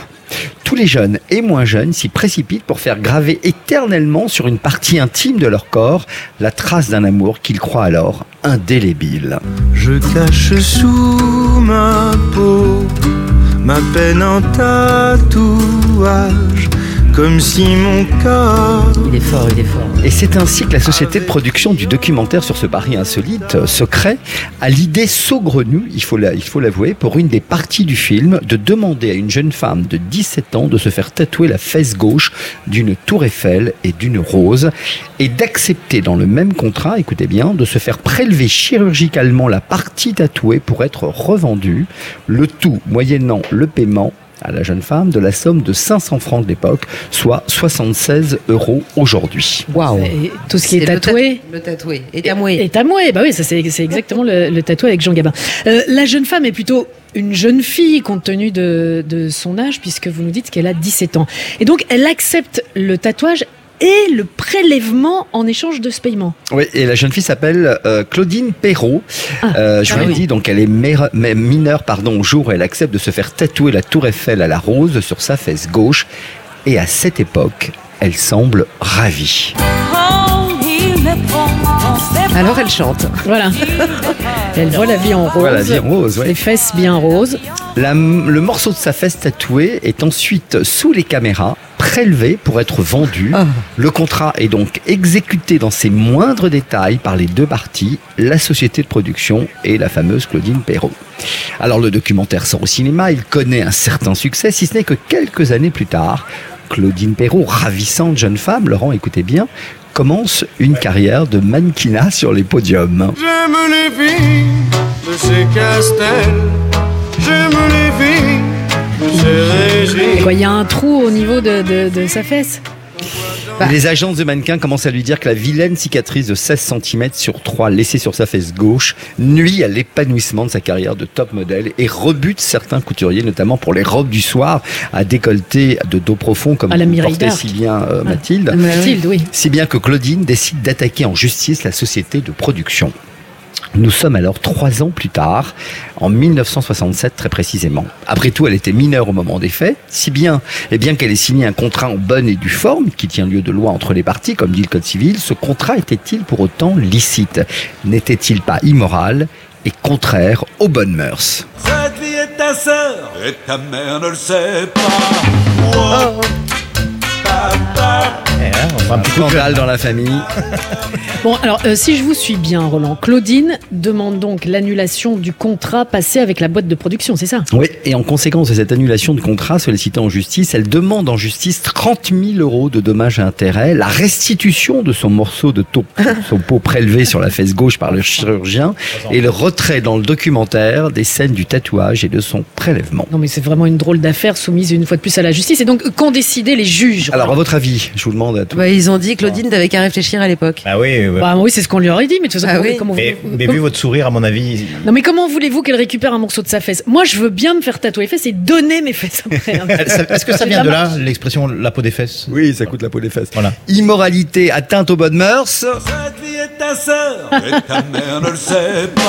Tous les jeunes et moins jeunes s'y précipitent pour faire graver éternellement sur une partie intime de leur corps la trace d'un amour qu'ils croient alors indélébile. Je cache sous ma peau ma peine en tatouage, comme si mon corps Il est fort, il est fort. Et c'est ainsi que la société de production du documentaire sur ce Paris insolite, euh, secret, a l'idée saugrenue, il faut la- il faut l'avouer, pour une des parties du film, de demander à une jeune femme de 17 ans de se faire tatouer la fesse gauche d'une tour Eiffel et d'une rose, et d'accepter dans le même contrat, écoutez bien, de se faire prélever chirurgicalement la partie tatouée pour être revendue, le tout moyennant le paiement à la jeune femme de la somme de 500 francs de l'époque, soit 76 euros aujourd'hui. Waouh. Et tout ce qui est tatoué. ta- Le tatoué. Et tamoué. Et tamoué, bah oui, ça c'est exactement le, le tatouage avec Jean Gabin. Euh, la jeune femme est plutôt une jeune fille compte tenu de, de son âge, puisque vous nous dites qu'elle a 17 ans. Et donc elle accepte le tatouage et le prélèvement en échange de ce paiement. Oui, et la jeune fille s'appelle euh, Claudine Perrault. Ah, Euh, je ah vous l'ai dit, donc elle est mère- mineure pardon, au jour où elle accepte de se faire tatouer la tour Eiffel à la rose sur sa fesse gauche. Et à cette époque, elle semble ravie. Alors elle chante. Voilà. Elle voit la vie en rose. Voilà, la vie en rose, ouais. Les fesses bien roses. La- le morceau de sa fesse tatouée est ensuite sous les caméras prélevé pour être vendu. Ah. Le contrat est donc exécuté dans ses moindres détails par les deux parties, la société de production et la fameuse Claudine Perrault. Alors le documentaire sort au cinéma, il connaît un certain succès, si ce n'est que quelques années plus tard, Claudine Perrault, ravissante jeune femme, Laurent écoutez bien, commence une carrière de mannequinat sur les podiums. J'aime les filles de ces castels. J'aime les filles de ces régies. Quoi, Il y a un trou au niveau de, de- de sa fesse? Bah. Les agences de mannequins commencent à lui dire que la vilaine cicatrice de 16 cm sur 3 laissée sur sa fesse gauche nuit à l'épanouissement de sa carrière de top modèle et rebute certains couturiers, notamment pour les robes du soir à décolleté de dos profond comme la d'Arc. si bien euh, Mathilde. Mathilde, oui. Si bien que Claudine décide d'attaquer en justice la société de production. Nous sommes alors trois ans plus tard, en 1967 très précisément. Après tout, elle était mineure au moment des faits, si bien, et bien qu'elle ait signé un contrat en bonne et due forme, qui tient lieu de loi entre les parties, comme dit le Code civil, ce contrat était-il pour autant licite? N'était-il pas immoral et contraire aux bonnes mœurs? Cette vie est ta sœur et ta mère ne le sait pas. Oh. Papa Un scandale dans la famille. Bon, alors, euh, si je vous suis bien, Roland, Claudine demande donc l'annulation du contrat passé avec la boîte de production, c'est ça? Oui, et en conséquence de cette annulation de contrat sollicitée en justice, elle demande en justice 30 000 euros de dommages et intérêts, la restitution de son morceau de taupe, son pot prélevé sur la fesse gauche par le chirurgien, et le retrait dans le documentaire des scènes du tatouage et de son prélèvement. Non, mais c'est vraiment une drôle d'affaire soumise une fois de plus à la justice. Et donc, qu'ont décidé les juges? Alors, à votre avis, je vous demande à. Bah, ils ont dit Claudine t'avais qu'à réfléchir à l'époque. Ah oui, ouais. Bah, oui, c'est ce qu'on lui aurait dit, mais de toute façon, Ah comment- oui. comment mais, vous- mais vu votre sourire, à mon avis, Non, mais comment voulez-vous qu'elle récupère un morceau de sa fesse? Moi, je veux bien me faire tatouer les fesses et donner mes fesses après. hein. est-ce que ça vient de là, l'expression la peau des fesses Oui, ça coûte la peau des fesses. Voilà. Immoralité, atteinte aux bonnes mœurs. Cette vie est ta sœur et ta mère ne le sait pas.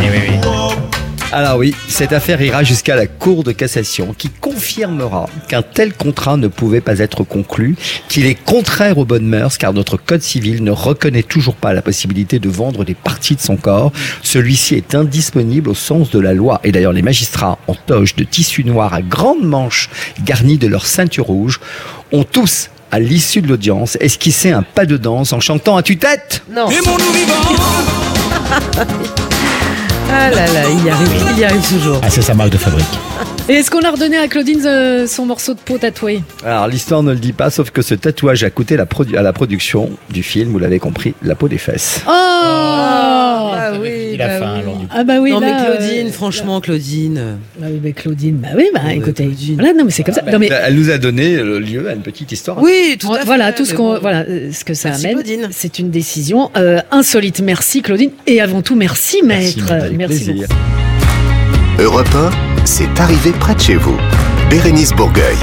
Oui, oui, oui. Alors oui, cette affaire ira jusqu'à la Cour de cassation qui confirmera qu'un tel contrat ne pouvait pas être conclu, qu'il est contraire aux bonnes mœurs car notre code civil ne reconnaît toujours pas la possibilité de vendre des parties de son corps. Celui-ci est indisponible au sens de la loi. Et d'ailleurs les magistrats en toge de tissu noir à grandes manches garnies de leur ceinture rouge ont tous à l'issue de l'audience, esquissé un pas de danse en chantant à tue-tête Non. Aimons-nous vivants. Ah là là, il y arrive, il y arrive toujours. Ah, c'est sa marque de fabrique. Et est-ce qu'on a redonné à Claudine euh, son morceau de peau tatoué Alors l'histoire ne le dit pas, sauf que ce tatouage a coûté la produ- à la production du film, vous l'avez compris, la peau des fesses. Oh Ah oui, Il a bah faim, oui. alors, du coup. Ah bah oui, non là, mais Claudine, euh, franchement Claudine. Bah oui, mais Claudine, bah oui, bah écoutez, Claudine. voilà, non mais c'est comme ça. Non mais Elle nous a donné le lieu à une petite histoire. Oui, tout à fait. voilà tout ce mais qu'on, bon. voilà euh, ce que ça Merci, amène. Claudine. C'est une décision euh, insolite. Merci Claudine et avant tout merci Merci, maître. avec Merci plaisir. beaucoup. Europe 1, c'est arrivé près de chez vous. Bérénice Bourgueil.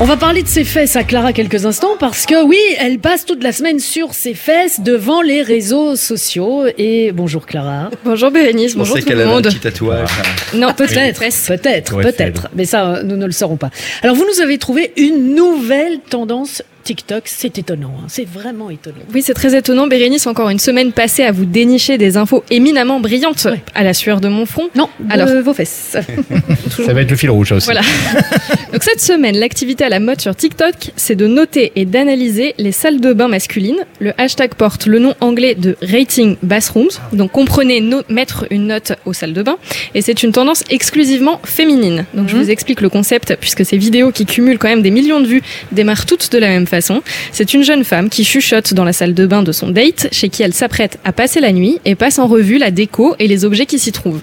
On va parler de ses fesses à Clara quelques instants parce que oui, elle passe toute la semaine sur ses fesses devant les réseaux sociaux. Et bonjour Clara. Bonjour Bérénice, On bonjour sait tout qu'elle le avait un monde. petit tatouage. Non, Peut-être, presque. peut-être, Ouais, peut-être. Mais ça, nous ne le saurons pas. Alors, vous nous avez trouvé une nouvelle tendance TikTok. C'est étonnant. hein. C'est vraiment étonnant. Oui, c'est très étonnant. Bérénice, encore une semaine passée à vous dénicher des infos éminemment brillantes Ouais. à la sueur de mon front. Non, de Alors. vos fesses. Ça va être le fil rouge, aussi. Voilà. Donc cette semaine, l'activité à la mode sur TikTok, c'est de noter et d'analyser les salles de bain masculines. Le hashtag porte le nom anglais de Rating Bathrooms. Donc comprenez no- mettre une note aux salles de bain. Et c'est une tendance exclusivement féminine. Donc je vous explique le concept puisque ces vidéos qui cumulent quand même des millions de vues démarrent toutes de la même façon. C'est une jeune femme qui chuchote dans la salle de bain de son date, chez qui elle s'apprête à passer la nuit et passe en revue la déco et les objets qui s'y trouvent.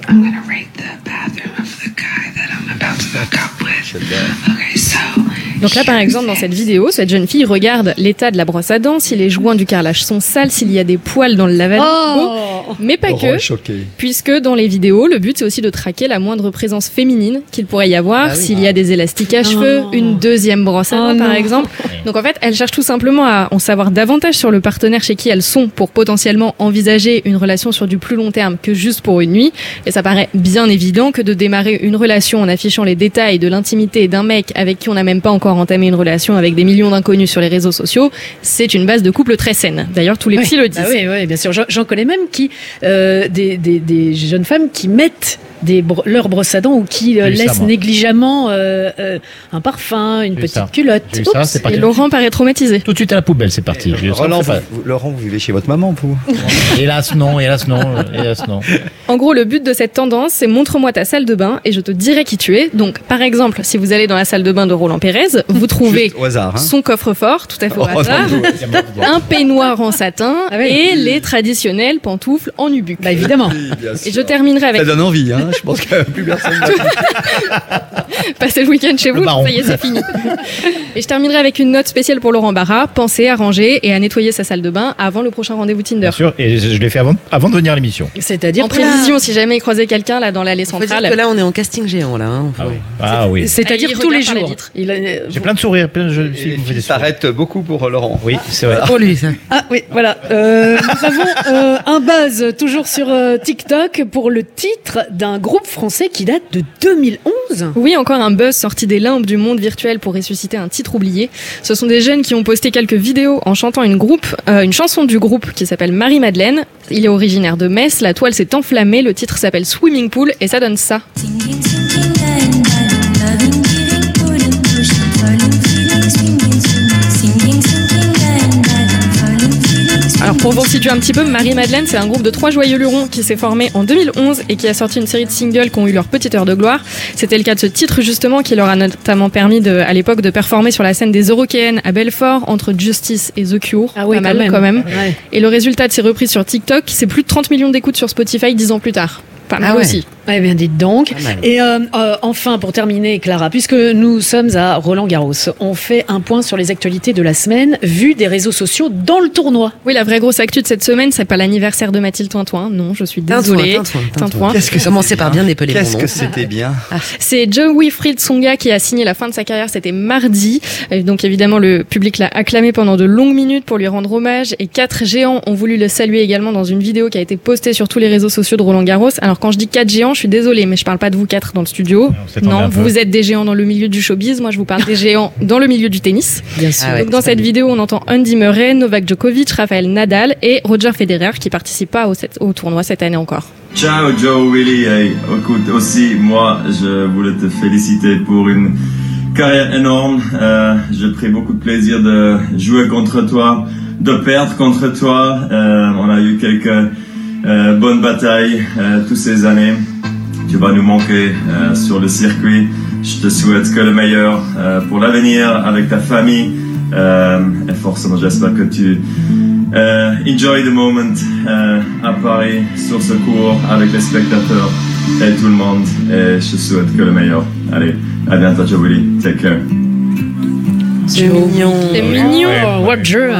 Donc là, par exemple, dans cette vidéo, cette jeune fille regarde l'état de la brosse à dents, si les joints du carrelage sont sales, s'il y a des poils dans le lavabo. Oh Mais pas que, choqué. puisque dans les vidéos, le but c'est aussi de traquer la moindre présence féminine qu'il pourrait y avoir, Ah oui. s'il y a des élastiques à cheveux, une deuxième brosse à Oh dents par non. exemple. Donc en fait, elle cherche tout simplement à en savoir davantage sur le partenaire chez qui elles sont pour potentiellement envisager une relation sur du plus long terme que juste pour une nuit. Et ça paraît bien évident que de démarrer une relation en affichant les détails de l'intimité d'un mec avec qui on n'a même pas encore entamé une relation avec des millions d'inconnus sur les réseaux sociaux, c'est une base de couple très saine. D'ailleurs, tous les Oui. psy le disent. Ah oui, oui, bien sûr. J'en connais même qui, euh, des, jeunes femmes qui mettent des bro- leurs brosses à dents ou qui euh, ça, laissent négligemment euh, euh, un parfum, une petite ça. culotte. Ça, Et. Laurent paraît traumatisé. Tout de suite à la poubelle, c'est parti. Roland, fait vous, vous- Laurent, vous vivez chez votre maman, vous Hélas non, hélas non, hélas non. En gros, le but de cette tendance, c'est montre-moi ta salle de bain et je te dirai qui tu es. Donc, par exemple, si vous allez dans la salle de bain de Roland Pérez, vous trouvez Juste au hasard. Hein son coffre-fort, tout à fait au Oh, hasard, non, un peignoir en satin Ah oui. et les traditionnelles pantoufles en nubuck. Bah évidemment. oui, Et je terminerai avec Ça donne envie, hein. Je pense que plus personne. passer le week-end chez vous, ça y est, c'est fini. et je terminerai avec une note spéciale pour Laurent Barra. Pensez à ranger et à nettoyer sa salle de bain avant le prochain rendez-vous Tinder. Bien sûr, et je, l'ai fait avant, avant de venir à l'émission. C'est-à-dire En prévision, si jamais il croisait quelqu'un là dans l'allée Faut dire centrale. que là on est en casting géant là. hein. Ah oui. Ah oui. C'est-à-dire Ah, tous les jours. a- J'ai plein de sourires, plein de jeunes filles sourires. s'arrêtent beaucoup pour Laurent. Oui, c'est vrai. Pour lui ça. Ah oui, voilà. Euh, nous avons euh, un buzz toujours sur euh, TikTok pour le titre d'un groupe français qui date de 2011. Oui, encore un buzz sorti des limbes du monde virtuel pour ressusciter un titre oublié. Ce sont des jeunes qui ont posté quelques vidéos en chantant une, groupe, euh, une chanson du groupe qui s'appelle Marie-Madeleine. Il est originaire de Metz, la toile s'est enflammée, le titre s'appelle Swimming Pool et ça donne ça. Alors pour vous situer un petit peu, Marie-Madeleine, c'est un groupe de trois joyeux lurons qui s'est formé en 2011 et qui a sorti une série de singles qui ont eu leur petite heure de gloire. C'était le cas de ce titre justement qui leur a notamment permis de, à l'époque de performer sur la scène des Eurokéennes à Belfort entre Justice et The Cure. Ah oui, Pas quand mal même. quand même. Ouais. Et le résultat de ces reprises sur TikTok, c'est plus de 30 millions d'écoutes sur Spotify 10 ans plus tard. Pas mal Ah ouais. aussi. Eh bien, dites donc. Et euh, euh, enfin, pour terminer, Clara, puisque nous sommes à Roland Garros, on fait un point sur les actualités de la semaine, vu des réseaux sociaux dans le tournoi. Oui, la vraie grosse actu de cette semaine, c'est pas l'anniversaire de Mathilde Tointoin. Non, je suis désolée. Tintouin. Qu'est-ce que Commencez par bien épeler mon Qu'est-ce que c'était bien C'est Joe Wilfried Songa qui a signé la fin de sa carrière, c'était mardi. Et donc évidemment, le public l'a acclamé pendant de longues minutes pour lui rendre hommage. Et quatre géants ont voulu le saluer également dans une vidéo qui a été postée sur tous les réseaux sociaux de Roland Garros. Alors quand je dis quatre géants, je suis désolée, mais je parle pas de vous quatre dans le studio. Non, vous êtes des géants dans le milieu du showbiz. Moi, je vous parle des géants dans le milieu du tennis. Bien sûr. Ah ouais, donc dans cette bien. vidéo, on entend Andy Murray, Novak Djokovic, Rafael Nadal et Roger Federer qui participent pas au, au tournoi cette année encore. Ciao Joe Willy, hey, écoute aussi moi je voulais te féliciter pour une carrière énorme. Euh, J'ai pris beaucoup de plaisir de jouer contre toi, de perdre contre toi. Euh, on a eu quelques euh, bonnes batailles euh, toutes ces années. Tu vas nous manquer euh, sur le circuit. Je te souhaite que le meilleur euh, pour l'avenir avec ta famille. Euh, et forcément, j'espère que tu euh, enjoy the moment euh, à Paris sur ce cours avec les spectateurs et tout le monde. Et je te souhaite que le meilleur. Allez, à bientôt, Joe Willy. Take care. C'est mignon. C'est mignon. Oh, Roger.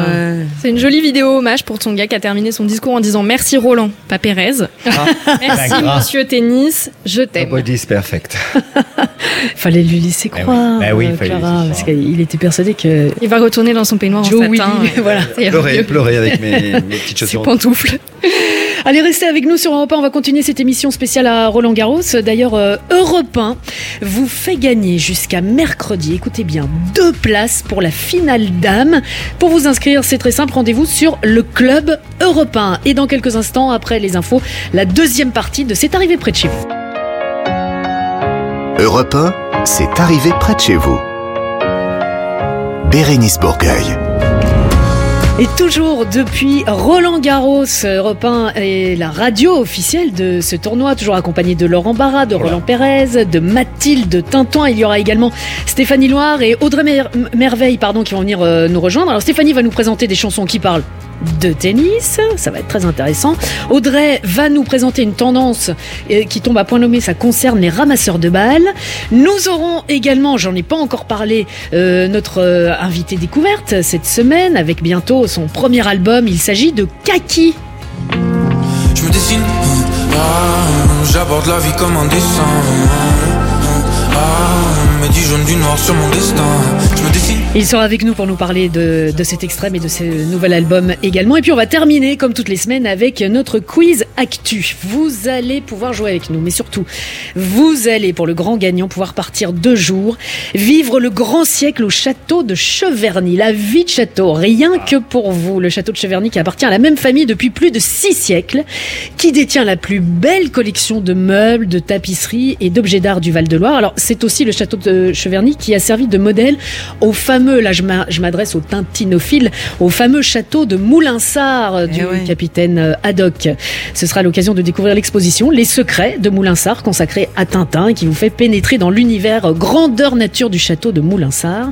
C'est une jolie vidéo hommage pour Tsonga qui a terminé son discours en disant merci Roland, pas Pérez. merci Ben, grâce. Monsieur Tennis, je t'aime. Body is perfect. Fallait lui laisser croire, Ben oui, euh, fallait Clara, laisser parce qu'il était persuadé que Il va retourner dans son peignoir Joe en Willy, satin. et- voilà. ça ira Pleurer, pleurer avec mes, mes petites Ses chaussures. pantoufles. Allez, restez avec nous sur Europe 1. On va continuer cette émission spéciale à Roland Garros. D'ailleurs, euh, Europe 1 vous fait gagner jusqu'à mercredi, écoutez bien, deux places pour la finale dame. Pour vous inscrire, c'est très simple. Rendez-vous sur le club Europe 1. Et dans quelques instants, après les infos, la deuxième partie de C'est arrivé près de chez vous. Europe 1, c'est arrivé près de chez vous. Bérénice Bourgueil. Et toujours depuis Roland Garros, Europe 1 est la radio officielle de ce tournoi, toujours accompagné de Laurent Barra, de Roland Pérez, de Mathilde Tintoin. Il y aura également Stéphanie Loire et Audrey Mer- Merveille pardon, qui vont venir euh, nous rejoindre. Alors Stéphanie va nous présenter des chansons qui parlent de tennis, ça va être très intéressant. Audrey va nous présenter une tendance euh, qui tombe à point nommé, ça concerne les ramasseurs de balles. Nous aurons également, j'en ai pas encore parlé, euh, notre euh, invité découverte cette semaine avec bientôt son premier album. Il s'agit de Kaki. Je me dessine, ah, j'aborde la vie comme un dessin. Ah, mets du jaune, du noir sur mon destin. Je me dessine. Il sera avec nous pour nous parler de, de cet extrait et de ce nouvel album également. Et puis on va terminer comme toutes les semaines avec notre quiz actu. Vous allez pouvoir jouer avec nous, mais surtout, vous allez pour le grand gagnant pouvoir partir deux jours, vivre le grand siècle au château de Cheverny, la vie de château, rien que pour vous. Le château de Cheverny qui appartient à la même famille depuis plus de six siècles, qui détient la plus belle collection de meubles, de tapisseries et d'objets d'art du Val-de-Loire. Alors c'est aussi le château de Cheverny qui a servi de modèle au fameux, là je m'a- je m'adresse aux tintinophiles, au fameux château de Moulinsart euh, du capitaine euh, Haddock. Ce sera l'occasion de découvrir l'exposition Les secrets de Moulinsart consacrée à Tintin qui vous fait pénétrer dans l'univers grandeur nature du château de Moulinsart.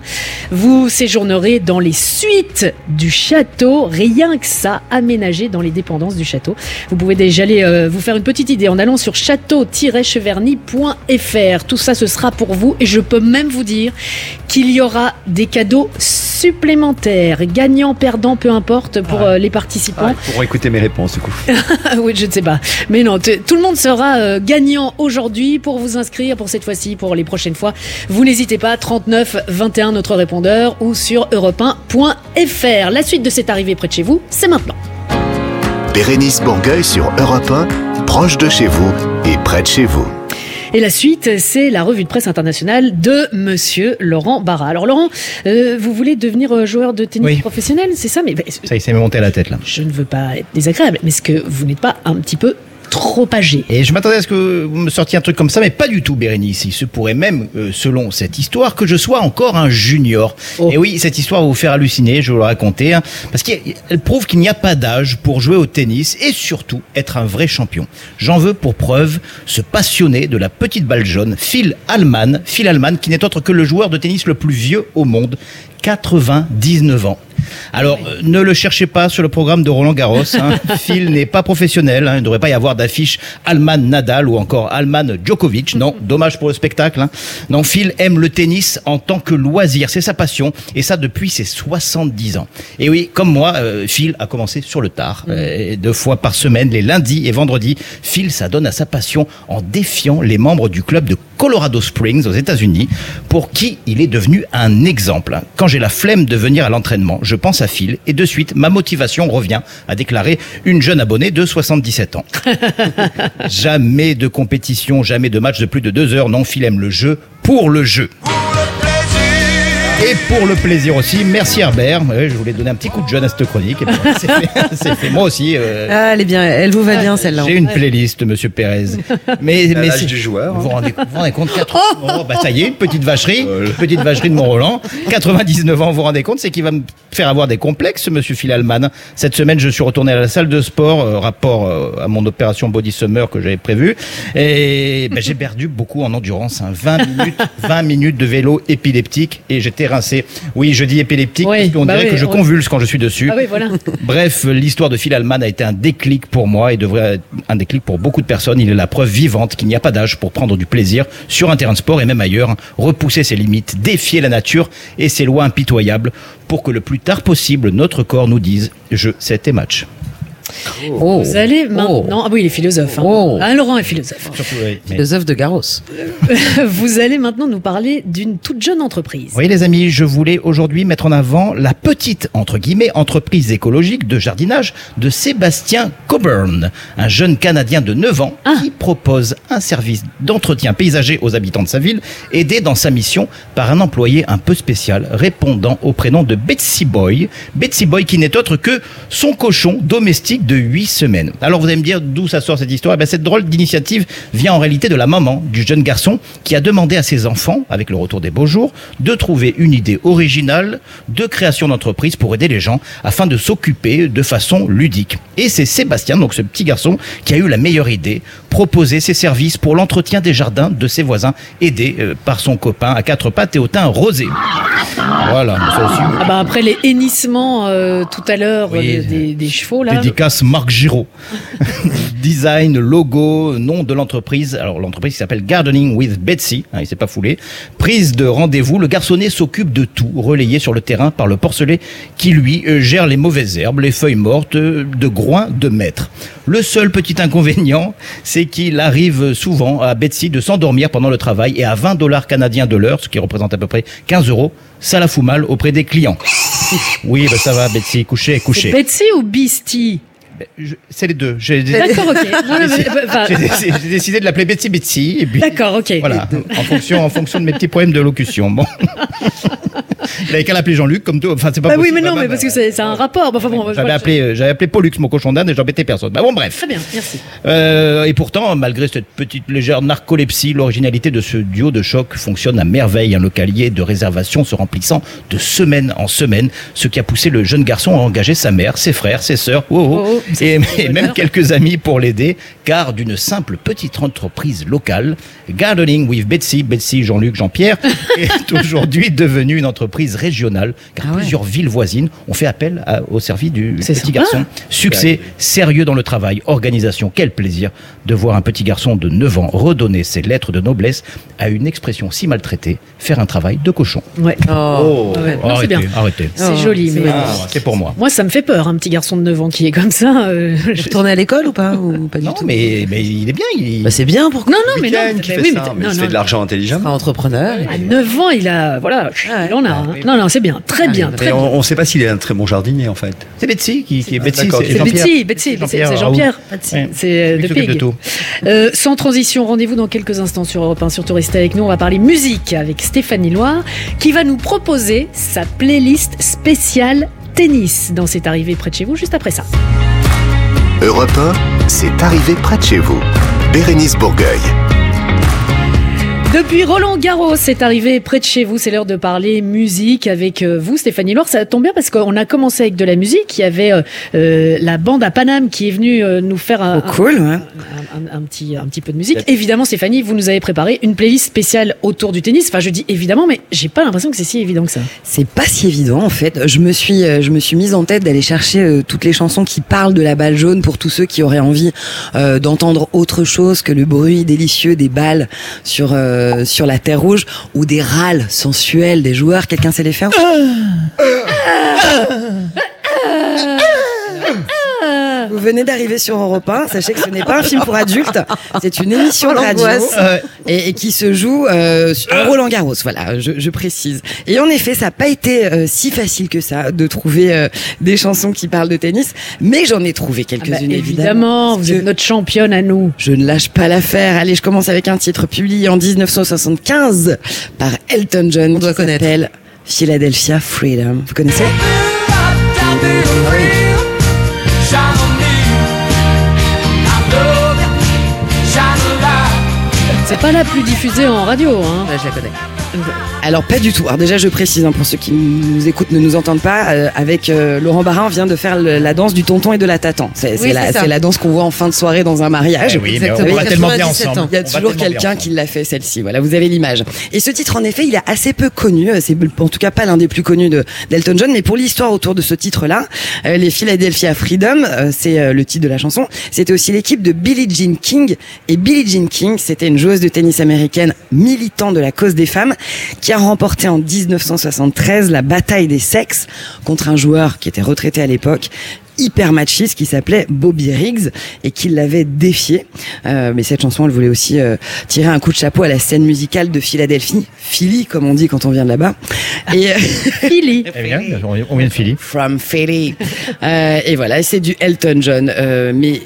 Vous séjournerez dans les suites du château, rien que ça, aménagé dans les dépendances du château. Vous pouvez déjà aller euh, vous faire une petite idée en allant sur château-cheverny.fr. Tout ça, ce sera pour vous et je peux même vous dire qu'il y aura des cadeaux supplémentaires, gagnants, perdants, peu importe, pour euh, les participants. Pour écouter mes réponses, du coup. oui, je ne sais pas. Mais non, tout le monde sera euh, gagnant aujourd'hui pour vous inscrire pour cette fois-ci, pour les prochaines fois. Vous n'hésitez pas, 39 21 notre répondeur ou sur europe1.fr. La suite de cette arrivée près de chez vous, c'est maintenant. Bérénice Bourgueil sur Europe 1, proche de chez vous et près de chez vous. Et la suite, c'est la revue de presse internationale de Monsieur Laurent Barra. Alors Laurent, euh, vous voulez devenir euh, joueur de tennis Oui. professionnel, c'est ça? Mais bah, Ça, il s'est monté à la tête là. je ne veux pas être désagréable, mais est-ce que vous n'êtes pas un petit peu trop âgé. Et je m'attendais à ce que vous me sortiez un truc comme ça, mais pas du tout, Bérénice. Il se pourrait même, euh, selon cette histoire, que je sois encore un junior. Et oui, cette histoire va vous faire halluciner, je vais vous la raconter, hein, parce qu'elle prouve qu'il n'y a pas d'âge pour jouer au tennis et surtout être un vrai champion. J'en veux pour preuve ce passionné de la petite balle jaune, Phil Allman. Phil Allman, qui n'est autre que le joueur de tennis le plus vieux au monde, 99 ans. Alors, euh, ne le cherchez pas sur le programme de Roland Garros. Hein. Phil n'est pas professionnel. hein. Il ne devrait pas y avoir d'affiche Alman Nadal ou encore Alman Djokovic. Non, dommage pour le spectacle. hein. Non, Phil aime le tennis en tant que loisir. C'est sa passion. Et ça depuis ses 70 ans. Et oui, comme moi, euh, Phil a commencé sur le tard. Euh, deux fois par semaine, les lundis et vendredis. Phil s'adonne à sa passion en défiant les membres du club de Colorado Springs aux États-Unis, pour qui il est devenu un exemple. Quand j'ai la flemme de venir à l'entraînement, je pense à Phil et de suite ma motivation revient, a déclaré une jeune abonnée de 77 ans. jamais de compétition, jamais de match de plus de deux heures. Non, Phil aime le jeu pour le jeu. Et pour le plaisir aussi, merci Herbert. Je voulais donner un petit coup de jeune à cette chronique. Et puis, c'est fait, c'est fait. Moi aussi. euh, Ah, elle est bien, elle vous va bien celle-là. j'ai une playlist, Monsieur Pérez. Mais, À mais l'âge du joueur, Vous vous rendez, vous vous rendez compte 80 oh, bah ça y est, une petite vacherie, une petite vacherie de Mont-Roland. 99 ans, vous vous rendez compte, c'est qu'il va me faire avoir des complexes, Monsieur Phil Allman. Cette semaine, je suis retourné à la salle de sport, euh, rapport euh, à mon opération Body Summer que j'avais prévue, et ben, j'ai perdu beaucoup en endurance. hein. 20 minutes, 20 minutes de vélo épileptique, et j'étais rincé. Oui, je dis épileptique Oui, parce qu'on bah dirait oui, que je on- convulse quand je suis dessus. Ah oui, voilà. Bref, l'histoire de Phil Allman a été un déclic pour moi et devrait être un déclic pour beaucoup de personnes. Il est la preuve vivante qu'il n'y a pas d'âge pour prendre du plaisir sur un terrain de sport et même ailleurs, repousser ses limites, défier la nature et ses lois impitoyables pour que le plus tard possible notre corps nous dise je c'était match. Oh. Vous allez maintenant. Ah oui, il est philosophe. hein. Ah, Laurent est philosophe. Philosophe de Garros. Vous allez maintenant nous parler d'une toute jeune entreprise. Oui les amis, je voulais aujourd'hui mettre en avant la petite, entre guillemets, entreprise écologique de jardinage de Sébastien Coburn, un jeune Canadien de 9 ans qui propose un service d'entretien paysager aux habitants de sa ville, aidé dans sa mission par un employé un peu spécial répondant au prénom de Betsy Boy. Betsy Boy qui n'est autre que son cochon domestique de 8 semaines. Alors vous allez me dire d'où ça sort cette histoire? Eh bien, Cette drôle d'initiative vient en réalité de la maman du jeune garçon qui a demandé à ses enfants, avec le retour des beaux jours, de trouver une idée originale de création d'entreprise pour aider les gens afin de s'occuper de façon ludique. Et c'est Sébastien, donc ce petit garçon, qui a eu la meilleure idée, proposer ses services pour l'entretien des jardins de ses voisins, aidé euh, par son copain à quatre pattes et au teint rosé. Voilà, ça aussi. Ah bah après les hennissements euh, tout à l'heure Oui. des, des- des chevaux là. Dédicace Marc Giraud. Design, logo, nom de l'entreprise. Alors l'entreprise qui s'appelle Gardening with Betsy, hein, il s'est pas foulé. Prise de rendez-vous, le garçonnet s'occupe de tout, relayé sur le terrain par le porcelet qui lui euh, gère les mauvaises herbes, les feuilles mortes, de groin de maître. Le seul petit inconvénient, c'est qu'il arrive souvent à Betsy de s'endormir pendant le travail et à 20 dollars canadiens de l'heure, ce qui représente à peu près 15 euros, ça la fout mal auprès des clients. Oui, ben ça va Betsy, couchez, couchez. Betsy ou Beastie? C'est les deux. J'ai D'accord, ok. J'ai décidé, de l'appeler Betsy Betsy. D'accord, ok. Voilà, en fonction, en fonction de mes petits problèmes de locution. Bon. Il avait qu'à l'appeler Jean-Luc, comme tout. Enfin, c'est pas Bah oui, possible. mais non, Bah, mais bah, parce que c'est un rapport. Bah, Enfin bon, J'avais appelé, j'avais appelé Pollux, mon cochon d'Inde, et j'embêtais personne. Bah bon, bref. Très bien, merci. Euh, et pourtant, malgré cette petite légère narcolepsie, l'originalité de ce duo de choc fonctionne à merveille. Un localier de réservation se remplissant de semaine en semaine, ce qui a poussé le jeune garçon à engager sa mère, ses frères, ses sœurs, oh, oh, Oh, oh, et, et même quelques amis pour l'aider, car d'une simple petite entreprise locale, Gardening with Betsy, Betsy, Jean-Luc, Jean-Pierre, est aujourd'hui devenue une entreprise régionale, car plusieurs villes voisines ont fait appel à- au service du petit sympa. garçon. Succès, sérieux dans le travail, organisation, quel plaisir de voir un petit garçon de 9 ans redonner ses lettres de noblesse à une expression si maltraitée, faire un travail de cochon. Ouais. Oh, Ouais, non, c'est arrêtez, bien. arrêtez. C'est joli, mais. Ah, c'est pour moi. Moi, ça me fait peur, un petit garçon de 9 ans qui est comme ça. Euh, je... Retourner à l'école ou pas ou pas du Non, tout mais, mais il est bien. Il... Bah, c'est bien pour Non, non, mais non. Week-end qui mais fait oui, ça, mais mais non, il non, fait de l'argent intelligemment. entrepreneur. À 9 ans, il a. Voilà, il en a. hein. Non, non, c'est bien. Très bien. Très Mais bien. on ne sait pas s'il est un très bon jardinier en fait. C'est Betsy qui, qui est Betsy. d'accord, C'est Jean-Pierre. Betsy, Betsy, Betsy, c'est Jean-Pierre. Betsy. C'est euh, de Pig. tout. Euh, sans transition, rendez-vous dans quelques instants sur Europe 1. Surtout restez avec nous. On va parler musique avec Stéphanie Loire qui va nous proposer sa playlist spéciale tennis dans cette arrivée près de chez vous juste après ça. Europe c'est arrivé près de chez vous. Bérénice Bourgueil. Depuis Roland Garros, c'est arrivé près de chez vous. C'est l'heure de parler musique avec euh, vous, Stéphanie Loire. Ça tombe bien parce qu'on a commencé avec de la musique. Il y avait euh, euh, la bande à Paname qui est venue euh, nous faire un, Oh, cool, ouais. un, un- un petit, un petit peu de musique. Évidemment, Stéphanie, vous nous avez préparé une playlist spéciale autour du tennis. Enfin, je dis évidemment, mais j'ai pas l'impression que c'est si évident que ça. C'est pas si évident en fait. Je me suis, je me suis mise en tête d'aller chercher euh, toutes les chansons qui parlent de la balle jaune pour tous ceux qui auraient envie euh, d'entendre autre chose que le bruit délicieux des balles sur euh, sur la terre rouge ou des râles sensuels des joueurs. Quelqu'un sait les faire? Vous venez d'arriver sur Europe 1. Sachez que ce n'est pas un film pour adultes. C'est une émission Oh, de radio l'angoisse. et, et qui se joue euh, sur Roland Garros. Voilà, je, je précise. Et en effet, ça n'a pas été euh, si facile que ça de trouver euh, des chansons qui parlent de tennis, mais j'en ai trouvé quelques-unes Ah bah, évidemment. évidemment, vous êtes notre championne à nous. Je ne lâche pas l'affaire. Allez, je commence avec un titre publié en 1975 par Elton John qui s'appelle Philadelphia Freedom. Vous connaissez? C'est pas la plus diffusée en radio, hein. je la connais. Alors pas du tout. Alors déjà je précise hein, pour ceux qui nous écoutent ne nous entendent pas. euh, avec euh, Laurent Barra, on vient de faire le- la danse du tonton et de la tatan. C'est c'est Oui, la, la danse qu'on voit en fin de soirée dans un mariage. Eh oui, mais on va tellement bien 97 ensemble. Il y a toujours quelqu'un qui l'a fait celle-ci. Voilà, vous avez l'image. Et ce titre en effet, il est assez peu connu. C'est en tout cas pas l'un des plus connus de d'Elton John. Mais pour l'histoire autour de ce titre-là, euh, les Philadelphia Freedom, euh, c'est euh, le titre de la chanson. C'était aussi l'équipe de Billie Jean King. Et Billie Jean King, c'était une joueuse de tennis américaine militant de la cause des femmes qui a remporté en 1973 la bataille des sexes contre un joueur qui était retraité à l'époque hyper machiste qui s'appelait Bobby Riggs et qui l'avait défié. Euh, mais cette chanson, elle voulait aussi euh, tirer un coup de chapeau à la scène musicale de Philadelphie, Philly comme on dit quand on vient de là-bas. Et Philly. Eh bien, on vient de Philly. From Philly. Euh, et voilà, c'est du Elton John. Euh, mais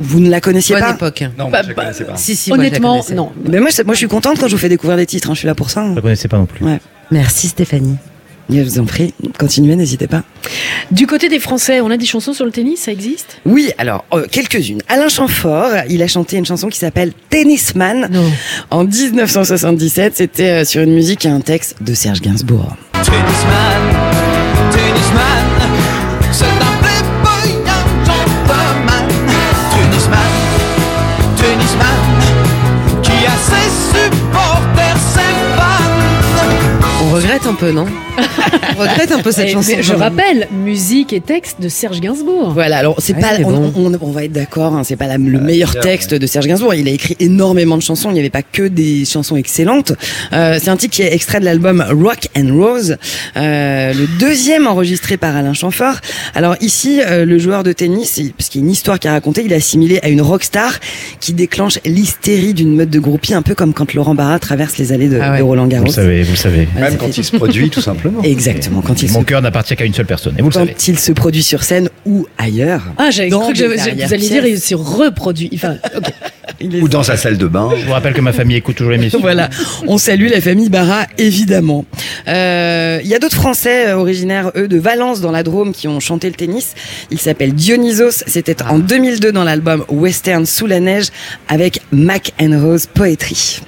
vous ne la connaissiez Bonne pas époque. Non, Bah, je la connaissais pas. Si, si, moi, je la Honnêtement, non. Mais moi, moi, je suis contente quand je vous fais découvrir des titres. hein, je suis là pour ça. hein. Je ne connaissais pas non plus. Ouais. Merci Stéphanie. Je vous en prie, continuez, n'hésitez pas. Du côté des Français, on a des chansons sur le tennis, ça existe? Oui, alors, euh, quelques-unes. Alain Chamfort, il a chanté une chanson qui s'appelle Tennisman. En 1977, c'était euh, sur une musique et un texte de Serge Gainsbourg. Tennisman, tennisman, un peu, non? On regrette un peu cette chanson. mais je rappelle, musique et texte de Serge Gainsbourg. Voilà, alors c'est Ouais, pas, on, bon. on- on va être d'accord, hein, c'est pas la- le meilleur texte de Serge Gainsbourg. Il a écrit énormément de chansons. Il n'y avait pas que des chansons excellentes. Euh, c'est un titre qui est extrait de l'album Rock and Rose, euh, le deuxième enregistré par Alain Chamfort. Alors ici, euh, le joueur de tennis, parce qu'il y a une histoire qui a raconté, il est assimilé à une rockstar qui déclenche l'hystérie d'une meute de groupie, un peu comme quand Laurent Barra traverse les allées de, Ah ouais. de Roland Vous Garros. le savez, vous le savez. Ouais, Même quand fait- il se produit, tout simplement. Exactement, quand il, se, Mon cœur n'appartient qu'à une seule personne, et vous le quand savez. il se produit sur scène ou ailleurs. Ah, j'avais cru que vous alliez dire il se reproduit. Enfin, ok. Ou dans sa salle de bain. Je vous rappelle que ma famille écoute toujours l'émission. Voilà, on salue la famille Barra, évidemment. Euh, Il y a d'autres Français euh, originaires, eux, de Valence, dans la Drôme, qui ont chanté le tennis. Il s'appelle Dionysos. C'était en 2002 dans l'album Western sous la neige avec Mac and Rose Poetry.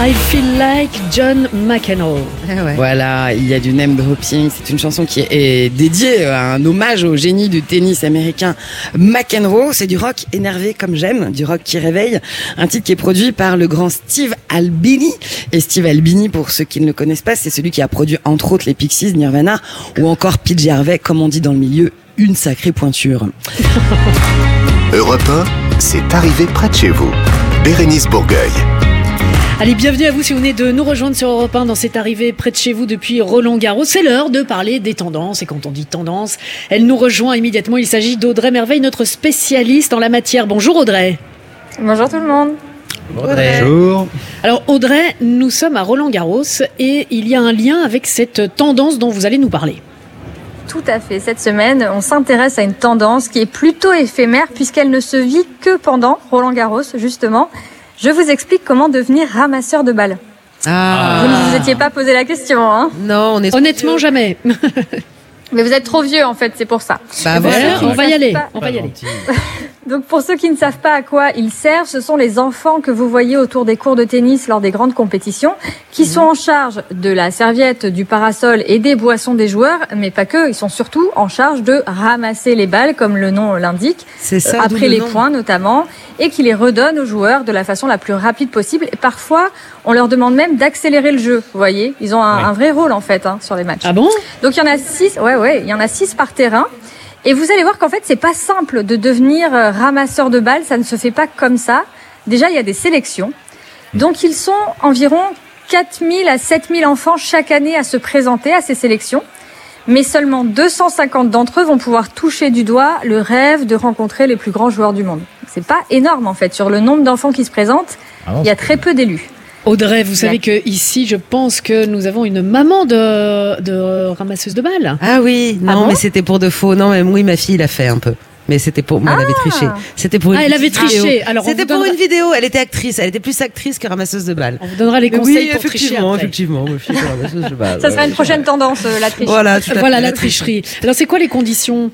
I feel like John McEnroe. Ah ouais. Voilà, il y a du name dropping. C'est une chanson qui est dédiée à un hommage au génie du tennis américain McEnroe. C'est du rock énervé comme j'aime, du rock qui réveille. Un titre qui est produit par le grand Steve Albini. Et Steve Albini, pour ceux qui ne le connaissent pas, c'est celui qui a produit entre autres les Pixies, Nirvana ou encore PJ Harvey, comme on dit dans le milieu, une sacrée pointure. Europe 1, c'est arrivé près de chez vous. Bérénice Bourgueil. Allez, bienvenue à vous si vous venez de nous rejoindre sur Europe 1 dans cette arrivée près de chez vous depuis Roland Garros. C'est l'heure de parler des tendances. Et quand on dit tendance, elle nous rejoint immédiatement. Il s'agit d'Audrey Merveille, notre spécialiste en la matière. Bonjour Audrey. Bonjour tout le monde. Bonjour. Alors Audrey, nous sommes à Roland Garros et il y a un lien avec cette tendance dont vous allez nous parler. Tout à fait. Cette semaine, on s'intéresse à une tendance qui est plutôt éphémère puisqu'elle ne se vit que pendant Roland Garros, justement. Je vous explique comment devenir ramasseur de balles. Ah. Vous ne vous étiez pas posé la question, hein Non, on est Honnêtement, jamais. Mais vous êtes trop vieux en fait, c'est pour ça. Bah voilà, on va y aller. Pas- On va y aller. Donc pour ceux qui ne savent pas à quoi ils servent, ce sont les enfants que vous voyez autour des cours de tennis lors des grandes compétitions, qui sont en charge de la serviette, du parasol et des boissons des joueurs, mais pas que, ils sont surtout en charge de ramasser les balles, comme le nom l'indique, ça, euh, après le les nom. points notamment, et qui les redonnent aux joueurs de la façon la plus rapide possible. Et parfois, on leur demande même d'accélérer le jeu, vous voyez, ils ont un, un vrai rôle en fait hein, sur les matchs. Ah bon? Donc il y en a six, ouais ouais, il y en a six par terrain. Et vous allez voir qu'en fait, c'est pas simple de devenir euh, ramasseur de balles, ça ne se fait pas comme ça. Déjà, il y a des sélections. Donc ils sont environ 4000 à 7000 enfants chaque année à se présenter à ces sélections. Mais seulement 250 d'entre eux vont pouvoir toucher du doigt le rêve de rencontrer les plus grands joueurs du monde. C'est pas énorme en fait sur le nombre d'enfants qui se présentent. Ah non, il y a très peu d'élus. Audrey, vous savez que ici, je pense que nous avons une maman de, de ramasseuse de balles. Ah oui, non, Ah bon mais c'était pour de faux. Non, mais oui, ma fille l'a fait un peu. Mais c'était pour. Moi, elle avait triché. C'était pour une Ah, elle avait triché. Alors, c'était pour donnera- une vidéo. Elle était actrice. Elle était plus actrice que ramasseuse de balles. On vous donnera les conseils oui, pour tricher effectivement, après. effectivement. ma fille était ramasseuse de balles. Ça sera une prochaine tendance, euh, la triche. Voilà, tout à Voilà fait, la tricherie. Alors, c'est quoi les conditions?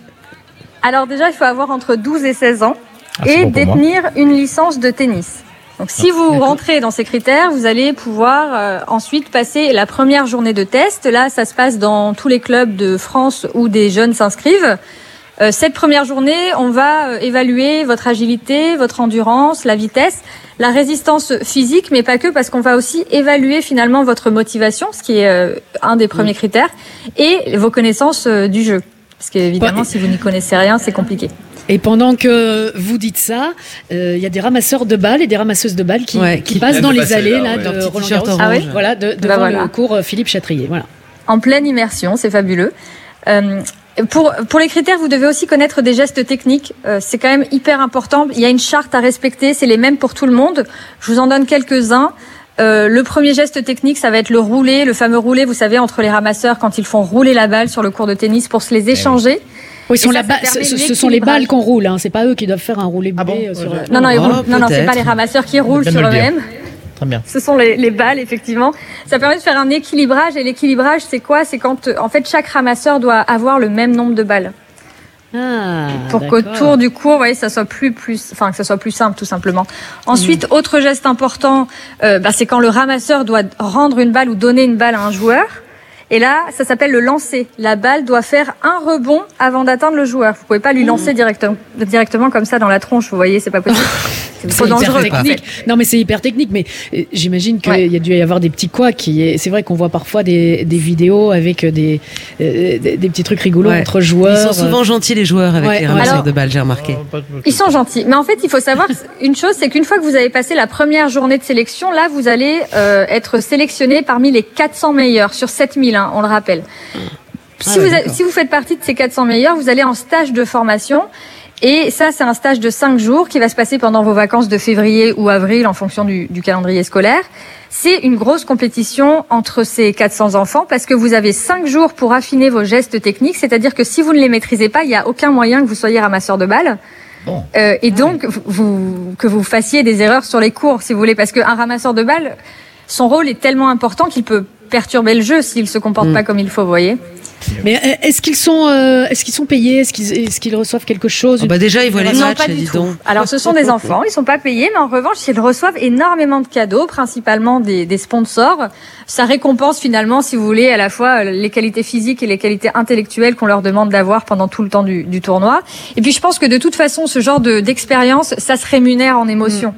Alors déjà, il faut avoir entre 12 et 16 ans Ah, et bon détenir une licence de tennis. Donc si vous rentrez dans ces critères, vous allez pouvoir euh, ensuite passer la première journée de test. Là, ça se passe dans tous les clubs de France où des jeunes s'inscrivent. Euh, cette première journée, on va euh, évaluer votre agilité, votre endurance, la vitesse, la résistance physique, mais pas que, parce qu'on va aussi évaluer finalement votre motivation, ce qui est euh, un des premiers critères, et vos connaissances euh, du jeu. Parce qu'évidemment, si vous n'y connaissez rien, c'est compliqué. Et pendant que vous dites ça, euh, il y a des ramasseurs de balles et des ramasseuses de balles qui, Ouais, qui qui passent dans les allées là, là, ouais. de Roland Garros. Ah ouais voilà, de, Bah devant voilà. le cours euh, Philippe Chatrier. Voilà. en pleine immersion, c'est fabuleux. Euh, pour, pour les critères, vous devez aussi connaître des gestes techniques. Euh, c'est quand même hyper important. Il y a une charte à respecter, c'est les mêmes pour tout le monde. Je vous en donne quelques-uns. Euh, le premier geste technique, ça va être le roulé, le fameux roulé, vous savez, entre les ramasseurs quand ils font rouler la balle sur le court de tennis pour se les échanger. Oui, ce sont, ça, la ça ce, ce sont les balles qu'on roule, hein. c'est pas eux qui doivent faire un roulé bébé euh, sur. Non, non, ils Oh, roulent- non, non, c'est pas les ramasseurs qui roulent sur eux-mêmes. Très bien. Ce sont les, les balles, effectivement. Ça permet de faire un équilibrage. Et l'équilibrage, c'est quoi? C'est quand, euh, en fait, chaque ramasseur doit avoir le même nombre de balles. Ah, pour qu'autour du cours, vous voyez, ça soit plus, plus, enfin, que ça soit plus simple, tout simplement. Ensuite, Mm. autre geste important, euh, bah, c'est quand le ramasseur doit rendre une balle ou donner une balle à un joueur. Et là, ça s'appelle le lancer. La balle doit faire un rebond avant d'atteindre le joueur. Vous pouvez pas lui lancer directement, directement comme ça dans la tronche. Vous voyez, c'est pas possible. C'est trop dangereux. technique. Non, mais c'est hyper technique. Mais euh, j'imagine qu'il y a dû y avoir des petits couacs. qui- C'est vrai qu'on voit parfois des, des vidéos avec des, euh, des, des petits trucs rigolos Ouais. entre joueurs. Ils sont souvent gentils les joueurs avec Ouais, les ouais. ramasseurs Alors- de balles, j'ai remarqué. Ils sont gentils. Mais en fait, il faut savoir une chose, c'est qu'une fois que vous avez passé la première journée de sélection, là, vous allez euh, être sélectionné parmi les 400 meilleurs sur 7000, hein, on le rappelle. Si, Ah ouais, vous, si vous faites partie de ces 400 meilleurs, vous allez en stage de formation. Et ça, c'est un stage de 5 jours qui va se passer pendant vos vacances de février ou avril en fonction du, du calendrier scolaire. C'est une grosse compétition entre ces 400 enfants parce que vous avez 5 jours pour affiner vos gestes techniques. C'est-à-dire que si vous ne les maîtrisez pas, il n'y a aucun moyen que vous soyez ramasseur de balles. Euh, et donc, vous- vous, que vous fassiez des erreurs sur les cours, si vous voulez, parce qu'un ramasseur de balles, son rôle est tellement important qu'il peut perturber le jeu s'il se comporte pas comme il faut, vous voyez. Mais euh, est-ce qu'ils sont, euh, est-ce qu'ils sont payés? Est-ce qu'ils, est-ce qu'ils reçoivent quelque chose? Bah déjà, ils voient les Non, matchs, pas du dis tout. donc. Alors, ce sont des enfants, ils sont pas payés, mais en revanche, ils reçoivent énormément de cadeaux, principalement des, des sponsors. Ça récompense finalement, si vous voulez, à la fois euh, les qualités physiques et les qualités intellectuelles qu'on leur demande d'avoir pendant tout le temps du, du tournoi. Et puis, je pense que de toute façon, ce genre de, d'expérience, ça se rémunère en émotion.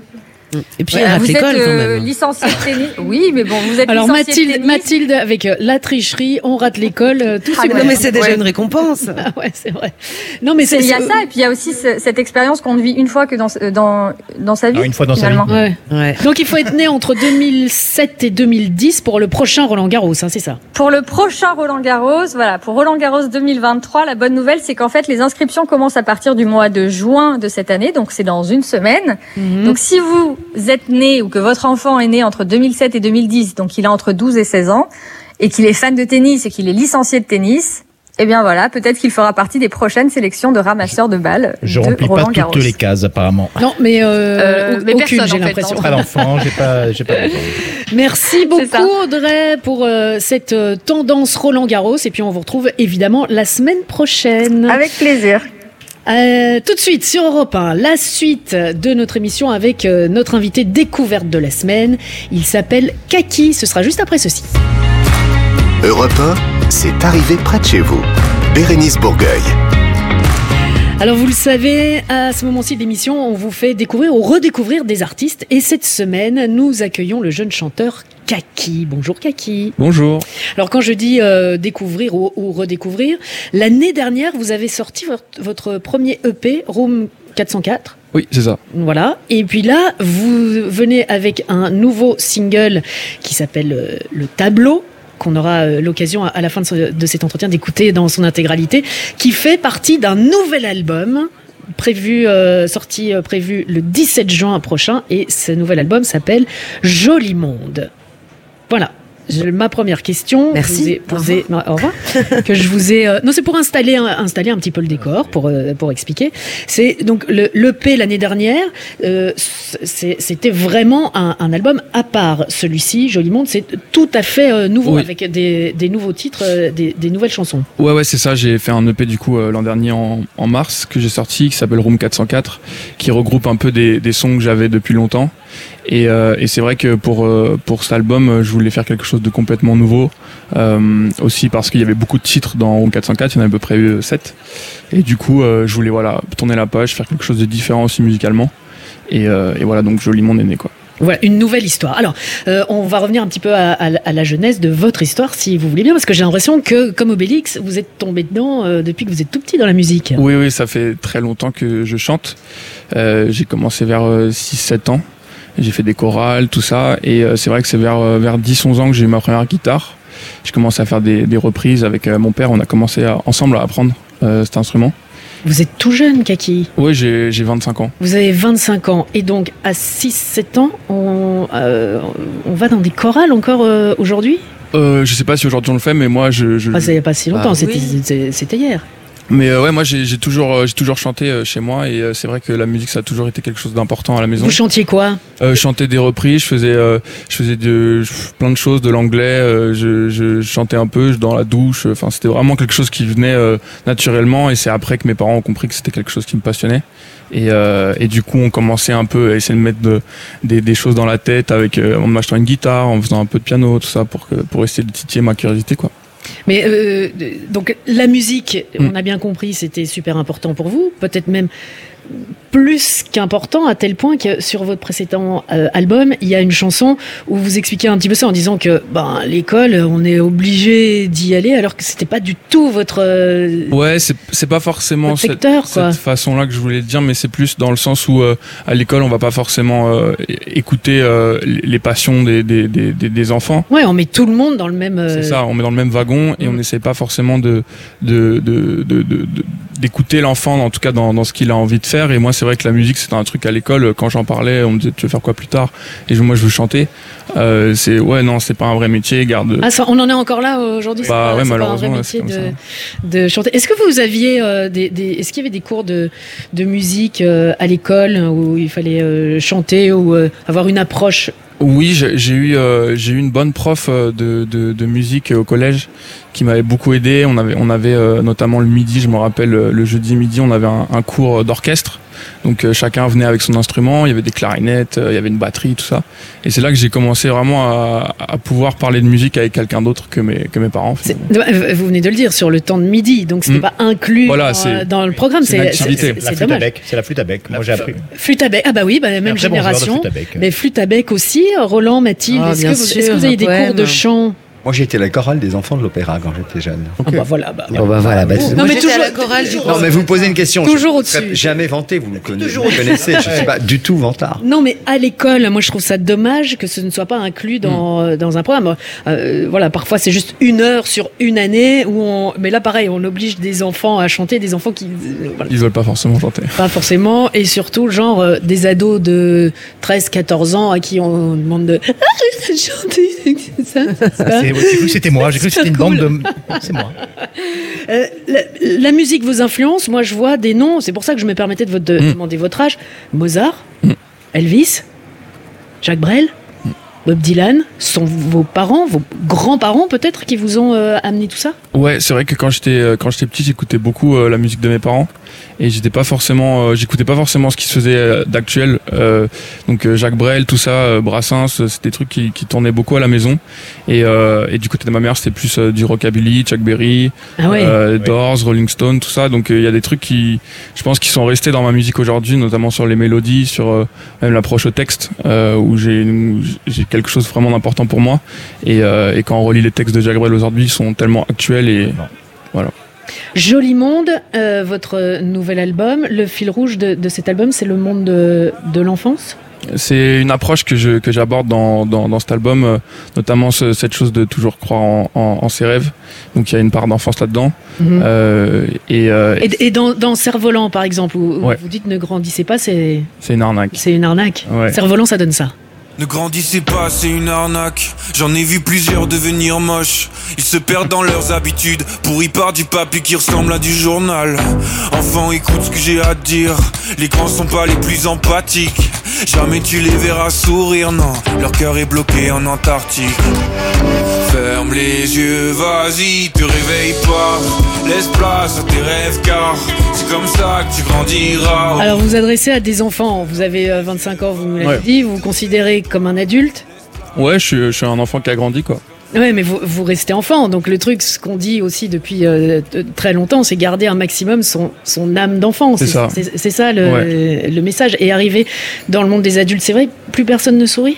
Et puis, Ouais, il rate vous êtes quand euh, même. licencié de tennis. Oui, mais bon, vous êtes Alors Mathilde, tennis. Mathilde avec euh, la tricherie, on rate l'école, euh, tout Ah, c'est non, mais c'est déjà une récompense. Ah ouais, c'est vrai. Non, mais c'est il y a ça, et puis il y a aussi ce- cette expérience qu'on ne vit une fois que dans, dans, dans sa vie. Ah, une fois dans finalement. sa vie. Ouais. Donc il faut être né entre 2007 et 2010 pour le prochain Roland Garros, hein, c'est ça Pour le prochain Roland Garros, voilà, pour Roland Garros 2023, la bonne nouvelle, c'est qu'en fait, les inscriptions commencent à partir du mois de juin de cette année, donc c'est dans une semaine. Mhm. Donc si vous êtes né ou que votre enfant est né entre 2007 et 2010, donc il a entre 12 et 16 ans, et qu'il est fan de tennis et qu'il est licencié de tennis, eh bien voilà, peut-être qu'il fera partie des prochaines sélections de ramasseurs de balles Je de remplis Roland pas Garros. toutes les cases apparemment. Non, mais, euh, Euh, mais aucune, j'ai l'impression. Pas d'enfant, j'ai pas, j'ai pas. Merci beaucoup. Audrey pour euh, cette euh, tendance Roland Garros et puis on vous retrouve évidemment la semaine prochaine. Avec plaisir. Euh, tout de suite sur Europe 1, la suite de notre émission avec euh, notre invité découverte de la semaine. Il s'appelle Kaki, ce sera juste après ceci. Europe 1, c'est arrivé près de chez vous. Bérénice Bourgueil. Alors vous le savez, à ce moment-ci de l'émission, on vous fait découvrir ou redécouvrir des artistes et cette semaine, nous accueillons le jeune chanteur Kaki. Bonjour Kaki. Bonjour. Alors quand je dis euh, découvrir ou, ou redécouvrir, l'année dernière, vous avez sorti votre, votre premier EP, Room 404. Oui, c'est ça. Voilà. Et puis là, vous venez avec un nouveau single qui s'appelle euh, Le Tableau qu'on aura euh, l'occasion à, la fin de cet entretien d'écouter dans son intégralité, qui fait partie d'un nouvel album prévu euh, sorti euh, prévu le 17 juin prochain et ce nouvel album s'appelle Joli Monde. Voilà. Ma première question, Merci. je vous ai posé, non, au revoir, que je vous ai, euh, non, c'est pour installer, un- installer un petit peu le décor, pour euh, pour expliquer. C'est donc le l'EP l'année dernière, euh, c'était vraiment un, un album à part. Celui-ci, Joli Monde, c'est tout à fait euh, nouveau Oui. avec des, des nouveaux titres, euh, des, des nouvelles chansons. Ouais, ouais, c'est ça. J'ai fait un EP du coup euh, l'an dernier en, en mars que j'ai sorti qui s'appelle Room 404, qui regroupe un peu des, des sons que j'avais depuis longtemps. Et, euh, et c'est vrai que pour euh, pour cet album, euh, je voulais faire quelque chose de complètement nouveau. Euh, aussi parce qu'il y avait beaucoup de titres dans Room 404, il y en avait à peu près 7 Et du coup, je voulais voilà tourner la page, faire quelque chose de différent aussi musicalement. Et, et voilà, donc Joli Monde est né quoi. Voilà, une nouvelle histoire. Alors, euh, on va revenir un petit peu à, à la- à la jeunesse de votre histoire, si vous voulez bien, parce que j'ai l'impression que, comme Obélix, vous êtes tombé dedans euh, depuis que vous êtes tout petit dans la musique. Oui, oui, ça fait très longtemps que je chante. Euh, j'ai commencé vers 6-7 ans. J'ai fait des chorales, tout ça. Et euh, c'est vrai que c'est vers, euh, vers 10-11 ans que j'ai eu ma première guitare. J'ai commencé à faire des, des reprises avec euh, mon père. On a commencé à- ensemble à apprendre euh, cet instrument. Vous êtes tout jeune, Kaki. Oui, j'ai j'ai 25 ans. Vous avez 25 ans. Et donc, à 6-7 ans, on, euh, on va dans des chorales encore euh, aujourd'hui? Euh, je sais pas si aujourd'hui on le fait, mais moi je. je... Ah, Ça n'y a pas si longtemps, Ah. c'était c'était- c'était hier. Mais euh, ouais, moi j'ai toujours, euh, j'ai toujours chanté euh, chez moi et euh, c'est vrai que la musique ça a toujours été quelque chose d'important à la maison. Vous chantiez quoi? Euh, je chantais des reprises, je faisais, euh, je faisais de, plein de choses, de l'anglais, euh, je, je chantais un peu dans la douche. Enfin, c'était vraiment quelque chose qui venait euh, naturellement. Et c'est après que mes parents ont compris que c'était quelque chose qui me passionnait. Et, euh, et du coup, on commençait un peu à essayer de mettre de- des, des choses dans la tête avec, euh, en m'achetant une guitare, en faisant un peu de piano, tout ça, pour que, pour essayer de titiller ma curiosité, quoi. Mais euh, donc la musique, on a bien compris, c'était super important pour vous, peut-être même plus qu'important à tel point que sur votre précédent euh, album, il y a une chanson où vous expliquez un petit peu ça en disant que ben l'école, on est obligé d'y aller alors que c'était pas du tout votre euh, Ouais, c'est pas forcément cette, secteur, cette façon-là que je voulais dire, mais c'est plus dans le sens où euh, à l'école on va pas forcément euh, écouter les passions des, des, des, des- enfants. Ouais, on met tout le monde dans le même C'est ça, on met dans le même wagon et on n'essaie pas forcément de de- de- de- d'écouter l'enfant, en tout cas dans, dans ce qu'il a envie de faire. Et moi, c'est vrai que la musique, c'était un truc à l'école. Quand j'en parlais, on me disait tu veux faire quoi plus tard? Et je- moi, je veux chanter. Euh, c'est ouais, non, c'est pas un vrai métier. Garde. Ah, ça, on en est encore là aujourd'hui. c'est Bah pas- ouais, un vrai métier de, de chanter. Est-ce que vous aviez euh, des, des- est-ce qu'il y avait des cours de, de musique euh, à l'école où il fallait chanter ou avoir une approche Oui, j'ai eu euh, j'ai eu une bonne prof euh, de, de, musique au collège qui m'avait beaucoup aidé. On avait on avait euh, notamment le midi, je me rappelle le jeudi midi, on avait un cours d'orchestre. Donc euh, chacun venait avec son instrument. Il y avait des clarinettes, euh, il y avait une batterie, tout ça. Et c'est là que j'ai commencé vraiment à, à pouvoir parler de musique avec quelqu'un d'autre que mes que mes parents. Euh, Vous venez de le dire sur le temps de midi, donc c'était Mm. pas inclus Voilà, dans, c'est- dans le programme. c'est La flûte à bec, c'est la flûte à bec. Moi j'ai appris. Flûte à bec. Ah bah oui, bah, la même bon génération. flûte à bec. Mais flûte à bec aussi. Roland, Mathilde, Ah, est-ce bien que, vous- est-ce que sûr, vous avez des cours de chant? Moi, j'ai été la chorale des enfants de l'opéra quand j'étais jeune. Ah bah voilà. Bah, Bon, bah voilà. bah, Non, moi, mais j'étais toujours- à la chorale du- Non, mais vous me posez une question. Toujours ne au-dessus. Jamais vanté, vous me connaissez. Vous connaissez. Je suis pas du tout vantard. Non, mais à l'école, moi je trouve ça dommage que ce ne soit pas inclus dans, Hmm. dans un programme. Euh, voilà, parfois c'est juste une heure sur une année où on. Mais là, pareil, on oblige des enfants à chanter, des enfants qui. euh, voilà, Ils veulent pas forcément chanter. pas forcément, et surtout, genre, euh, des ados de 13-14 ans à qui on demande de. Ah, chanter, c'est ça c'est ça C'est J'ai cru que c'était moi, j'ai cru que c'était une bande de. C'est moi. Euh, la, la musique vous influence. Moi, je vois des noms. C'est pour ça que je me permettais de, vous de- demander votre âge. Mozart, Elvis, Jacques Brel, Bob Dylan. Sont vos parents, vos grands-parents peut-être, qui vous ont euh, amené tout ça? Ouais, c'est vrai que quand j'étais euh, quand j'étais petit, j'écoutais beaucoup euh, la musique de mes parents et j'étais pas forcément euh, j'écoutais pas forcément ce qui se faisait euh, d'actuel. Euh, donc euh, Jacques Brel, tout ça, euh, Brassens, c'était des trucs qui, qui tournaient beaucoup à la maison. Et, euh, et du côté de ma mère, c'était plus euh, du rockabilly, Chuck Berry, Ah ouais. euh, Doors, Rolling Stone, tout ça. Donc euh, il y a des trucs qui, je pense, qui sont restés dans ma musique aujourd'hui, notamment sur les mélodies, sur euh, même l'approche au texte, euh, où j'ai où j'ai quelque chose vraiment d'important pour moi. Et, euh, et quand on relit les textes de Jacques Brel aujourd'hui, ils sont tellement actuels et voilà. Joli Monde, euh, votre nouvel album. Le fil rouge de, de cet album, c'est le monde de, de l'enfance? C'est une approche que je que j'aborde dans, dans, dans cet album, euh, notamment ce- cette chose de toujours croire en, en, en ses rêves. Donc il y a une part d'enfance là-dedans. Mhm. Euh, et euh, Et, et dans, dans Cerf-Volant, par exemple, où, où Ouais. vous dites ne grandissez pas, c'est c'est une arnaque. c'est une arnaque. Ouais. Cerf-Volant, ça donne ça. Ne grandissez pas, c'est une arnaque. J'en ai vu plusieurs devenir moches. Ils se perdent dans leurs habitudes. Pourris par du papier qui ressemble à du journal. Enfant, écoute ce que j'ai à te dire. Les grands sont pas les plus empathiques. Jamais tu les verras sourire, non. Leur cœur est bloqué en Antarctique. Ferme les yeux, vas-y, te réveille pas. Laisse place à tes rêves, car c'est comme ça que tu grandiras. Alors, vous vous adressez à des enfants. Vous avez euh, 25 ans, vous nous l'avez Ouais. dit. Vous vous considérez comme un adulte. Ouais, je suis, je suis un enfant qui a grandi quoi. Ouais, mais vous, vous restez enfant. Donc, le truc, ce qu'on dit aussi depuis euh, très longtemps, c'est garder un maximum son, son âme d'enfant. C'est ça. C'est c'est ça le, Ouais. le message. Et arriver dans le monde des adultes, c'est vrai, plus personne ne sourit?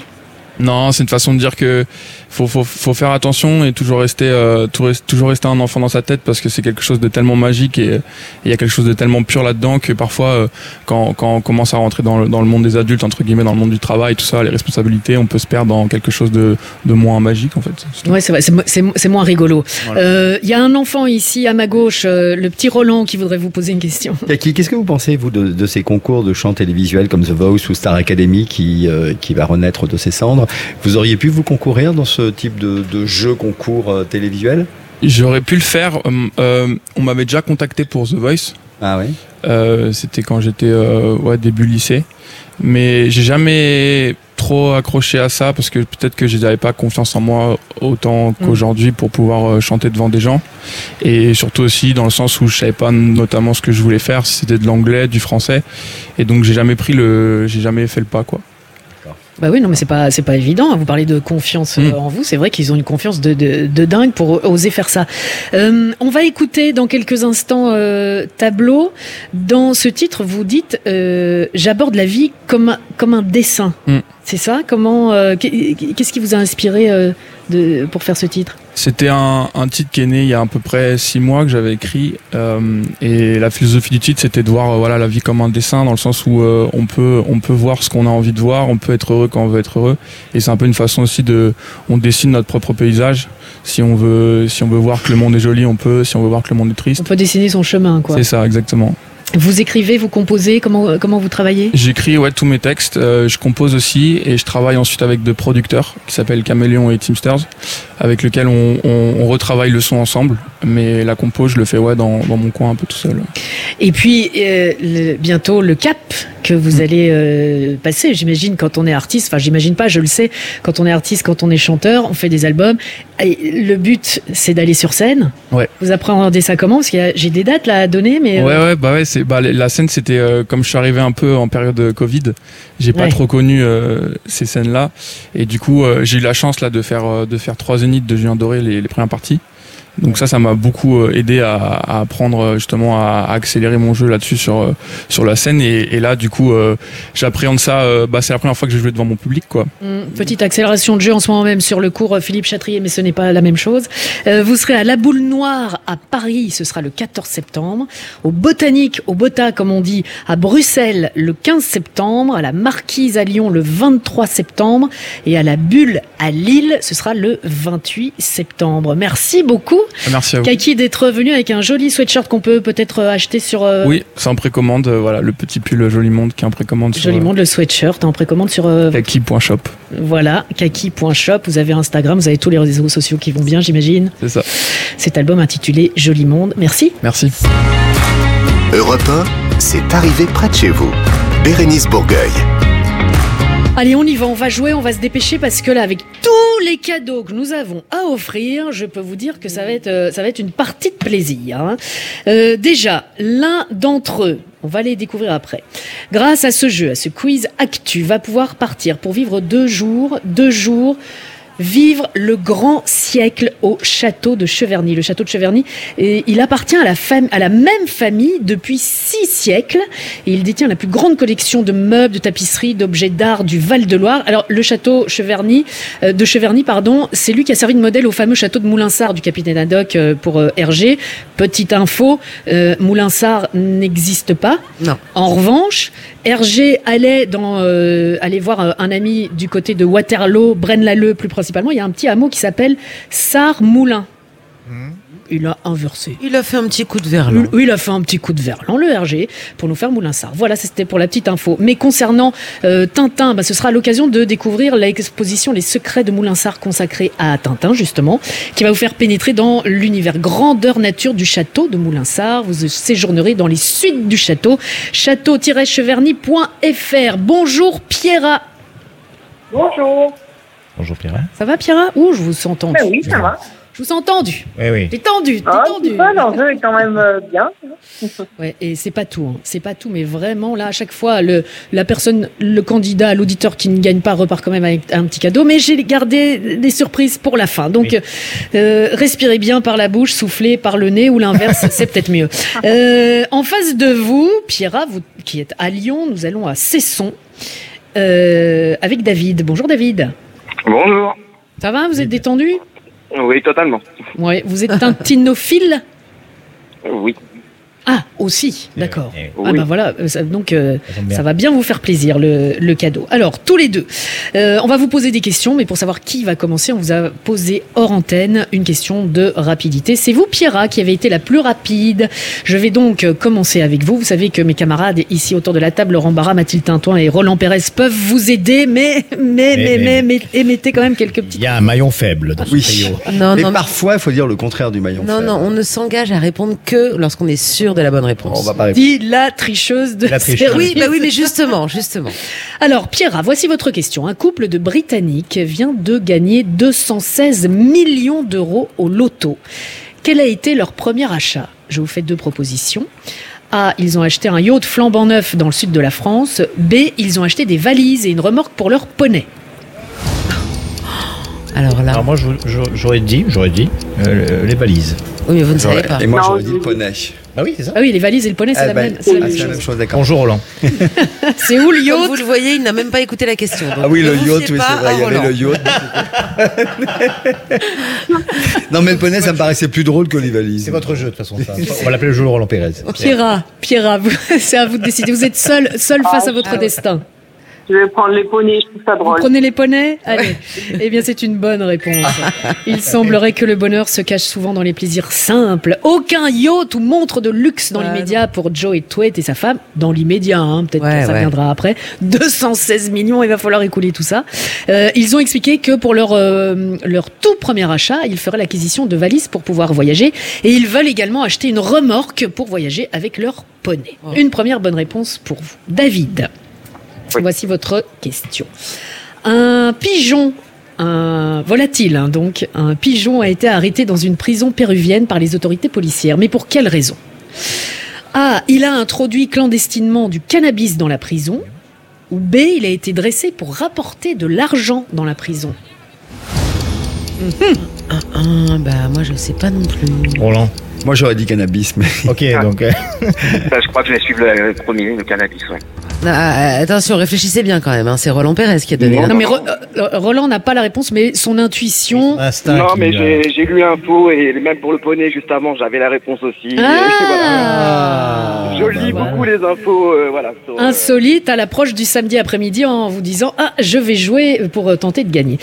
Non, c'est une façon de dire que faut, faut, faut faire attention et toujours rester, euh, tout rest- toujours rester un enfant dans sa tête parce que c'est quelque chose de tellement magique et il y a quelque chose de tellement pur là-dedans que parfois, euh, quand, quand on commence à rentrer dans le, dans le monde des adultes, entre guillemets, dans le monde du travail, tout ça, les responsabilités, on peut se perdre dans quelque chose de, de moins magique en fait. Ouais, c'est vrai, c'est mo- c'est mo- c'est moins rigolo. Il Voilà. y a un enfant ici à ma gauche, euh, le petit Roland, qui voudrait vous poser une question. Qu'est-ce que vous pensez, vous, de, de ces concours de chant télévisuel comme The Voice ou Star Academy qui, euh, qui va renaître de ses cendres? Vous auriez pu vous concourir dans ce type de, de jeu concours euh, télévisuel J'aurais pu le faire. euh, euh, on m'avait déjà contacté pour The Voice. Ah oui Euh, C'était quand j'étais euh, ouais, début lycée. Mais j'ai jamais trop accroché à ça parce que peut-être que je n'avais pas confiance en moi autant qu'aujourd'hui pour pouvoir chanter devant des gens. Et surtout aussi dans le sens où je savais pas notamment ce que je voulais faire, si c'était de l'anglais, du français. Et donc j'ai jamais pris le, j'ai jamais fait le pas quoi. Bah oui, non, mais c'est pas, c'est pas évident. Vous parlez de confiance euh, en vous. C'est vrai qu'ils ont une confiance de, de, de dingue pour oser faire ça. Euh, on va écouter dans quelques instants euh, Tableau. Dans ce titre, vous dites euh, J'aborde la vie comme un, comme un dessin. Mm. C'est ça? Comment euh, qu'est- Qu'est-ce qui vous a inspiré euh, de, pour faire ce titre C'était un, un titre qui est né il y a à peu près six mois que j'avais écrit euh, et la philosophie du titre c'était de voir euh, voilà la vie comme un dessin dans le sens où euh, on peut on peut voir ce qu'on a envie de voir, on peut être heureux quand on veut être heureux et c'est un peu une façon aussi de on dessine notre propre paysage. Si on veut si on veut voir que le monde est joli, on peut. Si on veut voir que le monde est triste, On peut dessiner son chemin, quoi. c'est ça exactement. Vous écrivez, vous composez, comment, comment vous travaillez? J'écris ouais, tous mes textes, euh, je compose aussi et je travaille ensuite avec deux producteurs qui s'appellent Caméléon et Teamsters, avec lesquels on, retravaille le son ensemble. Mais la compo, je le fais ouais, dans, dans mon coin un peu tout seul. Et puis euh, le- bientôt le cap que Mm. vous allez euh, passer, j'imagine quand on est artiste, enfin j'imagine pas, je le sais, quand on est artiste, quand on est chanteur, on fait des albums. Et le but c'est d'aller sur scène. Ouais. Vous appréhendez ça comment? Parce que j'ai des dates là à donner, mais euh, Ouais, ouais, bah ouais, c'est, bah, la scène, c'était euh, comme je suis arrivé un peu en période de Covid, j'ai pas Ouais. trop connu euh, ces scènes-là. Et du coup, euh, j'ai eu la chance là de faire, de faire trois zéniths de Julien Doré les, les premières parties. Donc ça, ça m'a beaucoup euh, aidé à, à apprendre euh, justement à, accélérer mon jeu là-dessus sur euh, sur la scène. Et, et là, du coup, euh, j'appréhende ça. bah, c'est la première fois que je jouais devant mon public, quoi. Hum, Petite accélération de jeu en ce moment même sur le cours Philippe Chatrier, mais ce n'est pas la même chose. Vous serez à la Boule Noire à Paris, ce sera le 14 septembre. Au Botanique, au Bota, comme on dit, à Bruxelles, le 15 septembre. À la Marquise à Lyon, le 23 septembre. Et à la Bulle à Lille, ce sera le 28 septembre. Merci beaucoup, Merci à vous. Kaki d'être venu avec un joli sweatshirt qu'on peut peut-être euh, acheter sur euh, Oui, c'est en précommande. euh, voilà, le petit pull Joli Monde qui est en précommande sur Joli Monde, le sweatshirt en précommande sur euh, kaki.shop. voilà kaki.shop. Vous avez Instagram, vous avez tous les réseaux sociaux qui vont bien, j'imagine. C'est ça. Cet album intitulé Joli Monde. Merci. Merci. Europe 1, c'est arrivé près de chez vous. Bérénice Bourgueil. Allez, on y va, on va jouer, on va se dépêcher parce que là, avec tous les cadeaux que nous avons à offrir, je peux vous dire que ça va être, euh, ça va être une partie de plaisir. hein. Euh, déjà, l'un d'entre eux, on va les découvrir après. Grâce à ce jeu, à ce quiz actu, va pouvoir partir pour vivre deux jours, deux jours. Vivre le grand siècle au château de Cheverny. Le château de Cheverny, et il appartient à la, fam- à la même famille depuis six siècles et il détient la plus grande collection de meubles, de tapisseries, d'objets d'art du Val-de-Loire. Alors le château Cheverny, euh, de Cheverny, pardon, c'est lui qui a servi de modèle au fameux château de Moulinsart du capitaine Haddock euh, pour euh, Hergé. Petite info, Moulinsart n'existe pas. Non. En revanche, Hergé allait euh, voir euh, un ami du côté de Waterloo, Braine-l'Alleud plus principalement. Il y a un petit hameau qui s'appelle Sart-Moulin. Il a inversé. Il a fait un petit coup de verlan. Oui, il a fait un petit coup de verlan, le RG, pour nous faire Moulinsart. Voilà, c'était pour la petite info. Mais concernant euh, Tintin, bah, ce sera l'occasion de découvrir l'exposition Les secrets de Moulinsart consacrée à Tintin, justement, qui va vous faire pénétrer dans l'univers grandeur nature du château de Moulinsart. Vous séjournerez dans les suites du château, château-cheverny.fr. Bonjour Pierra. Bonjour. Bonjour Pierre. Ça va Pierra? Ouh, je vous sens tendu. Ben oui, ça va. Je vous sens tendu. Oui, oui. T'es tendu, t'es Ah, tendu. pas, l'enjeu est quand même euh, bien. Ouais, et c'est pas tout, hein. c'est pas tout, mais vraiment là, à chaque fois, le, la personne, le candidat, l'auditeur qui ne gagne pas repart quand même avec un petit cadeau. Mais j'ai gardé des surprises pour la fin. Donc, euh, respirez bien par la bouche, soufflez par le nez ou l'inverse, c'est peut-être mieux. Euh, en face de vous, Pierra, vous qui êtes à Lyon, nous allons à Cesson euh, avec David. Bonjour David. Bonjour. Ça va Vous êtes détendu? Oui, totalement. Ouais. Vous êtes un tinophile? Oui. Ah, aussi, d'accord. Ah bah voilà, euh, ça- donc euh, ça va bien vous faire plaisir le, le cadeau. Alors, tous les deux, euh, on va vous poser des questions, mais pour savoir qui va commencer, on vous a posé hors antenne une question de rapidité. C'est vous, Pierra, qui avez été la plus rapide. Je vais donc commencer avec vous. Vous savez que mes camarades ici autour de la table, Laurent Barra, Mathilde Tintoin et Roland Pérez peuvent vous aider, mais, mais, mais, mais, Mais- mais, émettez quand même quelques petites... Il y a un maillon faible dans ce Oui. trio. Non, Mais non, parfois, il faut dire le contraire du maillon non, faible. non, on ne s'engage à répondre que lorsqu'on est sûr de la bonne réponse. On va pas répondre. Dit la tricheuse de La tricheuse. Oui, bah oui, mais justement, justement. Alors, Pierre, voici votre question. Un couple de Britanniques vient de gagner 216 millions d'euros au loto. Quel a été leur premier achat? Je vous fais deux propositions. A. Ils ont acheté un yacht flambant neuf dans le sud de la France. B. Ils ont acheté des valises et une remorque pour leur poney. Alors là, Alors moi, j'aurais dit, j'aurais dit euh, les valises. oui, mais vous ne savez pas. Et moi, j'aurais dit le poney. Ah oui, c'est ça. Ah oui, les valises et le poney, c'est Ah, la bah, même, c'est la ah, même chose. même chose, d'accord. Bonjour Roland. C'est où le Comme yacht vous le voyez, il n'a même pas écouté la question. donc Ah oui, le yacht, oui, c'est vrai, il y avait le yacht. non, mais le poney, ça me paraissait plus drôle que les valises. C'est votre jeu de toute façon. ça. On va l'appeler le jeu Roland Pérez. Pierra, Pierra, c'est à vous de décider. Vous êtes seul, seul face à votre Ah, destin. Je vais prendre les poneys, je trouve ça Vous drôle. prenez les poneys? Allez. Eh bien, c'est une bonne réponse. Il semblerait que le bonheur se cache souvent dans les plaisirs simples. Aucun yacht ou montre de luxe dans Ouais, l'immédiat pour Joe et Twett et sa femme. Dans l'immédiat, hein, peut-être Ouais, que ça ouais. viendra après. 216 millions, il va falloir écouler tout ça. Euh, ils ont expliqué que pour leur, euh, leur tout premier achat, ils feraient l'acquisition de valises pour pouvoir voyager. Et ils veulent également acheter une remorque pour voyager avec leur poney. Oh. Une première bonne réponse pour vous. David. Voici votre question. Un pigeon, un volatile hein, donc, un pigeon a été arrêté dans une prison péruvienne par les autorités policières. Mais pour quelle raison? A. Il a introduit clandestinement du cannabis dans la prison. Ou B. Il a été dressé pour rapporter de l'argent dans la prison. Ah, bah moi je sais pas non plus. Roland. Moi, j'aurais dit cannabis, mais. Ok, donc. euh, Bah, je crois que je vais suivre le, le premier, le cannabis, ouais. Ah, attention, réfléchissez bien quand même. hein, C'est Roland Pérez qui a donné. la Non mais Ro- euh, Roland n'a pas la réponse, mais son intuition. instinct non, mais j'ai lu l'info et même pour le poney, juste avant, j'avais la réponse aussi. Ah voilà. je lis beaucoup les infos, euh, voilà. sur, euh, Insolite à l'approche du samedi après-midi en vous disant Ah, je vais jouer pour euh, tenter de gagner.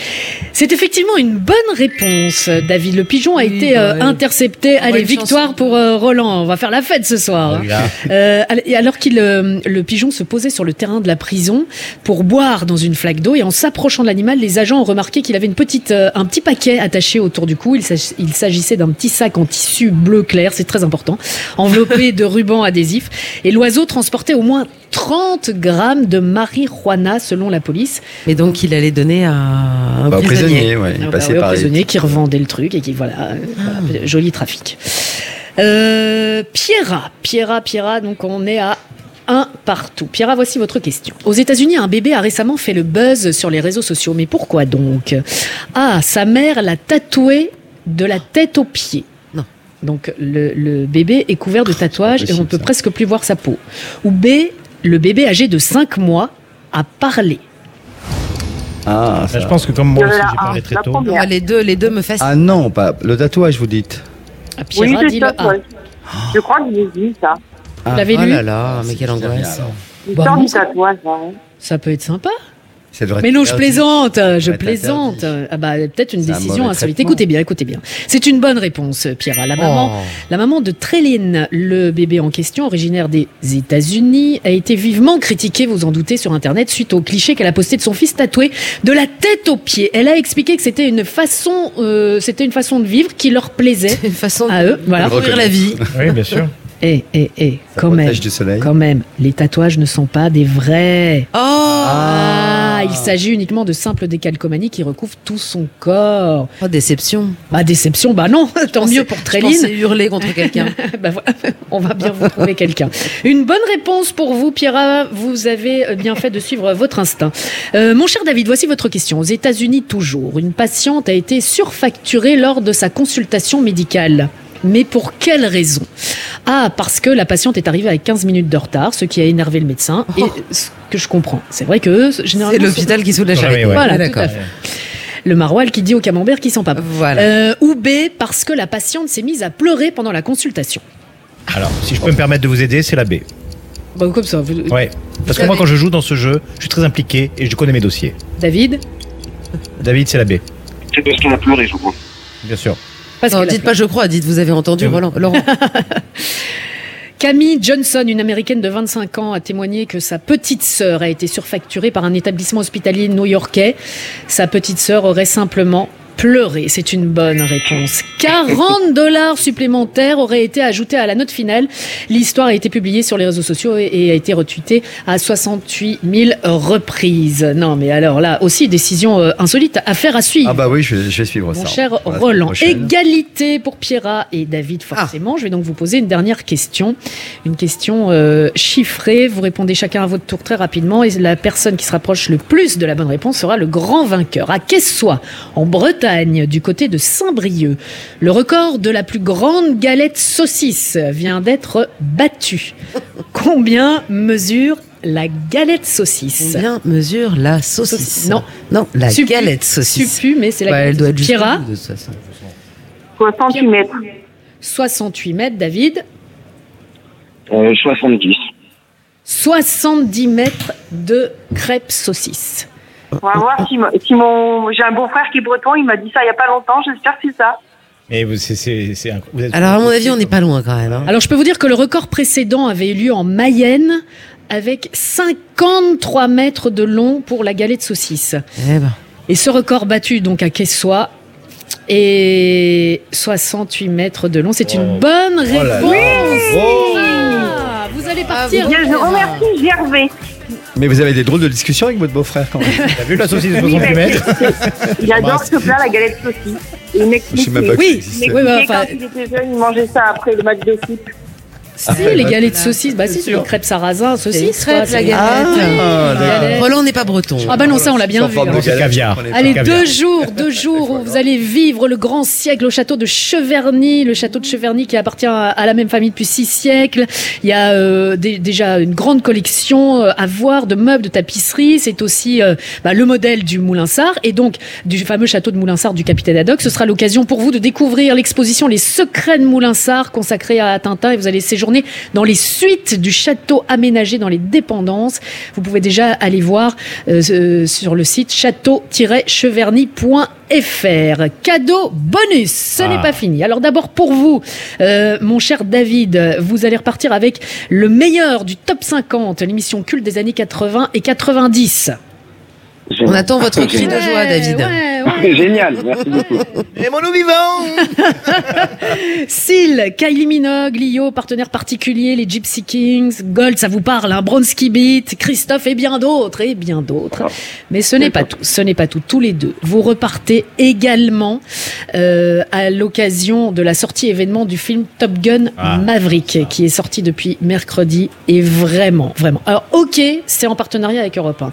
C'est effectivement une bonne réponse. David Le Pigeon a été bah euh, ouais. intercepté. Allez, victoire pour euh, Roland. On va faire la fête ce soir. hein. Alors qu'il euh, le pigeon se sur le terrain de la prison pour boire dans une flaque d'eau et en s'approchant de l'animal, les agents ont remarqué qu'il avait une petite, euh, un petit paquet attaché autour du cou. Il s'ag- il s'agissait d'un petit sac en tissu bleu clair, c'est très important, enveloppé de rubans adhésifs. Et l'oiseau transportait au moins 30 grammes de marijuana selon la police. Et donc il allait donner à un Bah, au prisonnier. prisonnier, ouais, il Ah bah ouais, par prisonnier qui revendait le truc et qui voilà, euh, voilà, joli trafic. Euh, Pierra, Pierra, Pierra, donc on est à un partout. Pierra, voici votre question. Aux États-Unis, un bébé a récemment fait le buzz sur les réseaux sociaux. Mais pourquoi donc? A. Sa mère l'a tatoué de la tête aux pieds. Non. Donc le, le bébé est couvert de tatouages et on ne peut presque plus voir sa peau. Ou B. Le bébé âgé de 5 mois a parlé. Ah, ça. Je pense que comme moi aussi, j'ai parlé ah, très tôt. Ah, les deux, les deux me fascinent. Ah non, pas le tatouage, vous dites. Ah, Oui, c'est dit le ouais. Je crois que j'ai vu ça. Vous l'avez oh lu là là, mais quelle angoisse. L'histoire Bah, du tatouage, hein. Ça peut être sympa. Ça Mais non, je plaisante, je plaisante. Ah bah, peut-être une un décision mauvais insolite. traitement. Écoutez bien, écoutez bien. C'est une bonne réponse, Pierre. La maman, Oh. la maman de Tréline, le bébé en question, originaire des États-Unis, a été vivement critiquée, vous en doutez, sur Internet suite au cliché qu'elle a posté de son fils tatoué de la tête aux pieds. Elle a expliqué que c'était une façon, euh, c'était une façon de vivre qui leur plaisait Une façon à eux. Voilà. la vie. Oui, bien sûr. Et, et, et, quand même, du soleil. quand même, les tatouages ne sont pas des vrais. Oh Ah, il s'agit uniquement de simples décalcomanies qui recouvrent tout son corps. Oh, déception. Bah déception, bah non, tant mieux pour Je Tréline. pensais hurler contre quelqu'un. Bah voilà, on va bien vous trouver quelqu'un. Une bonne réponse pour vous, Pierra. Vous avez euh, bien fait de suivre votre instinct. Euh, mon cher David, voici votre question. Aux États-Unis, toujours, une patiente a été surfacturée lors de sa consultation médicale. Mais pour quelle raison? Ah, parce que la patiente est arrivée avec 15 minutes de retard, ce qui a énervé le médecin. Et ce que je comprends. C'est vrai que généralement. C'est l'hôpital qui soulève la Ouais, charité. ouais. Voilà, D'accord. tout à fait. Le maroilles qui dit au camembert qui sent pas bon. Voilà. Euh, ou B, parce que la patiente s'est mise à pleurer pendant la consultation. Alors, si je peux me permettre de vous aider, c'est la B. Bah, comme ça. vous- Ouais. Parce que moi, quand je joue dans ce jeu, je suis très impliqué et je connais mes dossiers. David? David, c'est la B. C'est parce qu'elle a pleuré, je crois. Bien sûr. Parce Non, dites pas je crois, dites vous avez entendu Roland. Laurent. Camille Johnson, une américaine de 25 ans, a témoigné que sa petite sœur a été surfacturée par un établissement hospitalier new-yorkais. Sa petite sœur aurait simplement pleuré. C'est une bonne réponse. 40 dollars supplémentaires auraient été ajoutés à la note finale. L'histoire a été publiée sur les réseaux sociaux et, a été retweetée à 68 000 reprises. Non, mais alors là aussi, décision euh, insolite, affaire à suivre. Ah bah oui, je vais, je vais suivre ça. Mon cher Roland, égalité pour Pierra et David forcément. Je vais donc vous poser une dernière question, une question euh, chiffrée. Vous répondez chacun à votre tour très rapidement et la personne qui se rapproche le plus de la bonne réponse sera le grand vainqueur. À Quessoy, en Bretagne, du côté de Saint-Brieuc, le record de la plus grande galette saucisse vient d'être battu. Combien mesure la galette saucisse Combien mesure la saucisse Non. Non, la galette saucisse. Suppu, mais c'est la Bah, galette elle doit être saucisse. juste Pierra au bout, de toute façon. 68 mètres. 68 mètres, David. Euh, 70. 70 mètres de crêpes saucisses. On va voir si, mo- si mon. J'ai un beau-frère qui est breton, il m'a dit ça il y a pas longtemps, j'espère que c'est ça. Mais vous, c'est, c'est, c'est vous êtes- Alors à mon avis, on n'est pas loin quand même. hein. Alors je peux vous dire que le record précédent avait eu lieu en Mayenne avec 53 mètres de long pour la galette saucisse. Eh ben. Et ce record battu donc à Quessoy et 68 mètres de long, c'est une bonne Oh là là. réponse. Ah, vous allez partir. Je remercie Gervais. Mais vous avez des drôles de discussions avec votre beau-frère quand même. T'as vu la saucisse de Oui, 68 mais mètres Il adore ce plat, la galette saucisse. Il m'explique Je sais même pas que Oui, ça existait. oui, bah, enfin- quand il était jeune, il mangeait ça après le match de foot. Si, les galettes saucisses, bah si, c'est les crêpes sarrasin, C'est saucisses. une crêpe, quoi, la c'est- galette. Ah, galettes. Roland n'est pas breton. Ah bah non, ça on l'a bien vu. hein. galette, caviar. Allez, deux jours, deux jours où vous allez vivre le grand siècle au château de Cheverny, le château de Cheverny qui appartient à, la même famille depuis six siècles. Il y a euh, dé- déjà une grande collection euh, à voir de meubles, de tapisseries. C'est aussi euh, bah, le modèle du Moulinsart et donc du fameux château de Moulinsart du capitaine Haddock. Ce sera l'occasion pour vous de découvrir l'exposition Les secrets de Moulinsart consacrée à Tintin et vous allez séjourner dans les suites du château aménagé dans les dépendances. Vous pouvez déjà aller voir euh, sur le site château-cheverny.fr. Cadeau bonus, ce Ah. n'est pas fini. Alors d'abord pour vous, euh, mon cher David, vous allez repartir avec le meilleur du top 50, l'émission culte des années 80 et 90. On attend votre cri de joie, David. Génial, merci beaucoup. Et mon vivant Seal, Kylie Minogue, Lio, partenaire particulier, les Gypsy Kings, Gold, ça vous parle, hein, Bronski Beat, Christophe et bien d'autres, et bien d'autres. Mais ce n'est pas tout, ce n'est pas tout. Tous les deux, vous repartez également euh, à l'occasion de la sortie événement du film Top Gun Ah. Maverick, qui est sorti depuis mercredi, et vraiment, vraiment. Alors, ok, c'est en partenariat avec Europe 1,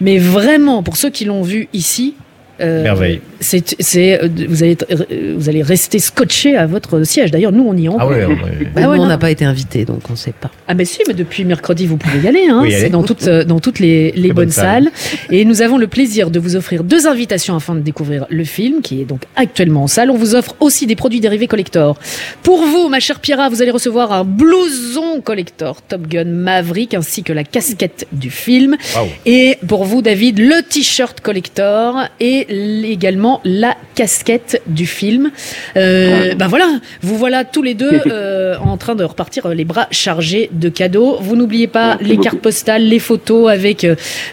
mais vraiment, pour ceux qui l'ont vu ici, euh, Merveille. c'est, c'est, euh, vous allez, euh, vous allez rester scotché à votre siège. D'ailleurs, nous, on y est. Ah ouais, ouais. Bah Nous, ouais, on n'a pas été invités, donc on ne sait pas. Ah ben si, mais depuis mercredi, vous pouvez y aller. Hein. Oui. C'est dans toutes, dans toutes les, les bonnes bonne salles. Et nous avons le plaisir de vous offrir deux invitations afin de découvrir le film, qui est donc actuellement en salle. On vous offre aussi des produits dérivés collector. Pour vous, ma chère Pierra, vous allez recevoir un blouson collector Top Gun Maverick, ainsi que la casquette du film. Et pour vous, David, le t-shirt collector et également la casquette du film. Euh, ben voilà, vous voilà tous les deux euh, en train de repartir euh, les bras chargés de cadeaux. Vous n'oubliez pas les cartes postales, les photos avec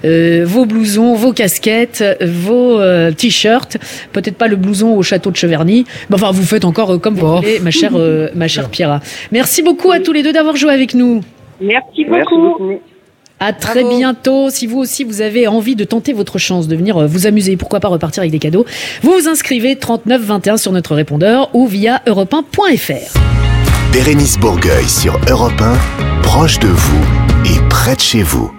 euh, vos blousons, vos casquettes, vos euh, t-shirts. Peut-être pas le blouson au château de Cheverny. Mais enfin, vous faites encore comme vous voulez, ma chère, euh, ma chère Pierra. Merci beaucoup à tous les deux d'avoir joué avec nous. Merci Merci beaucoup. À très bientôt. Si vous aussi vous avez envie de tenter votre chance de venir euh, vous amuser, pourquoi pas repartir avec des cadeaux, vous vous inscrivez 39 21 sur notre répondeur ou via europe1.fr. Bérénice Bourgueil sur Europe 1, proche de vous et près de chez vous.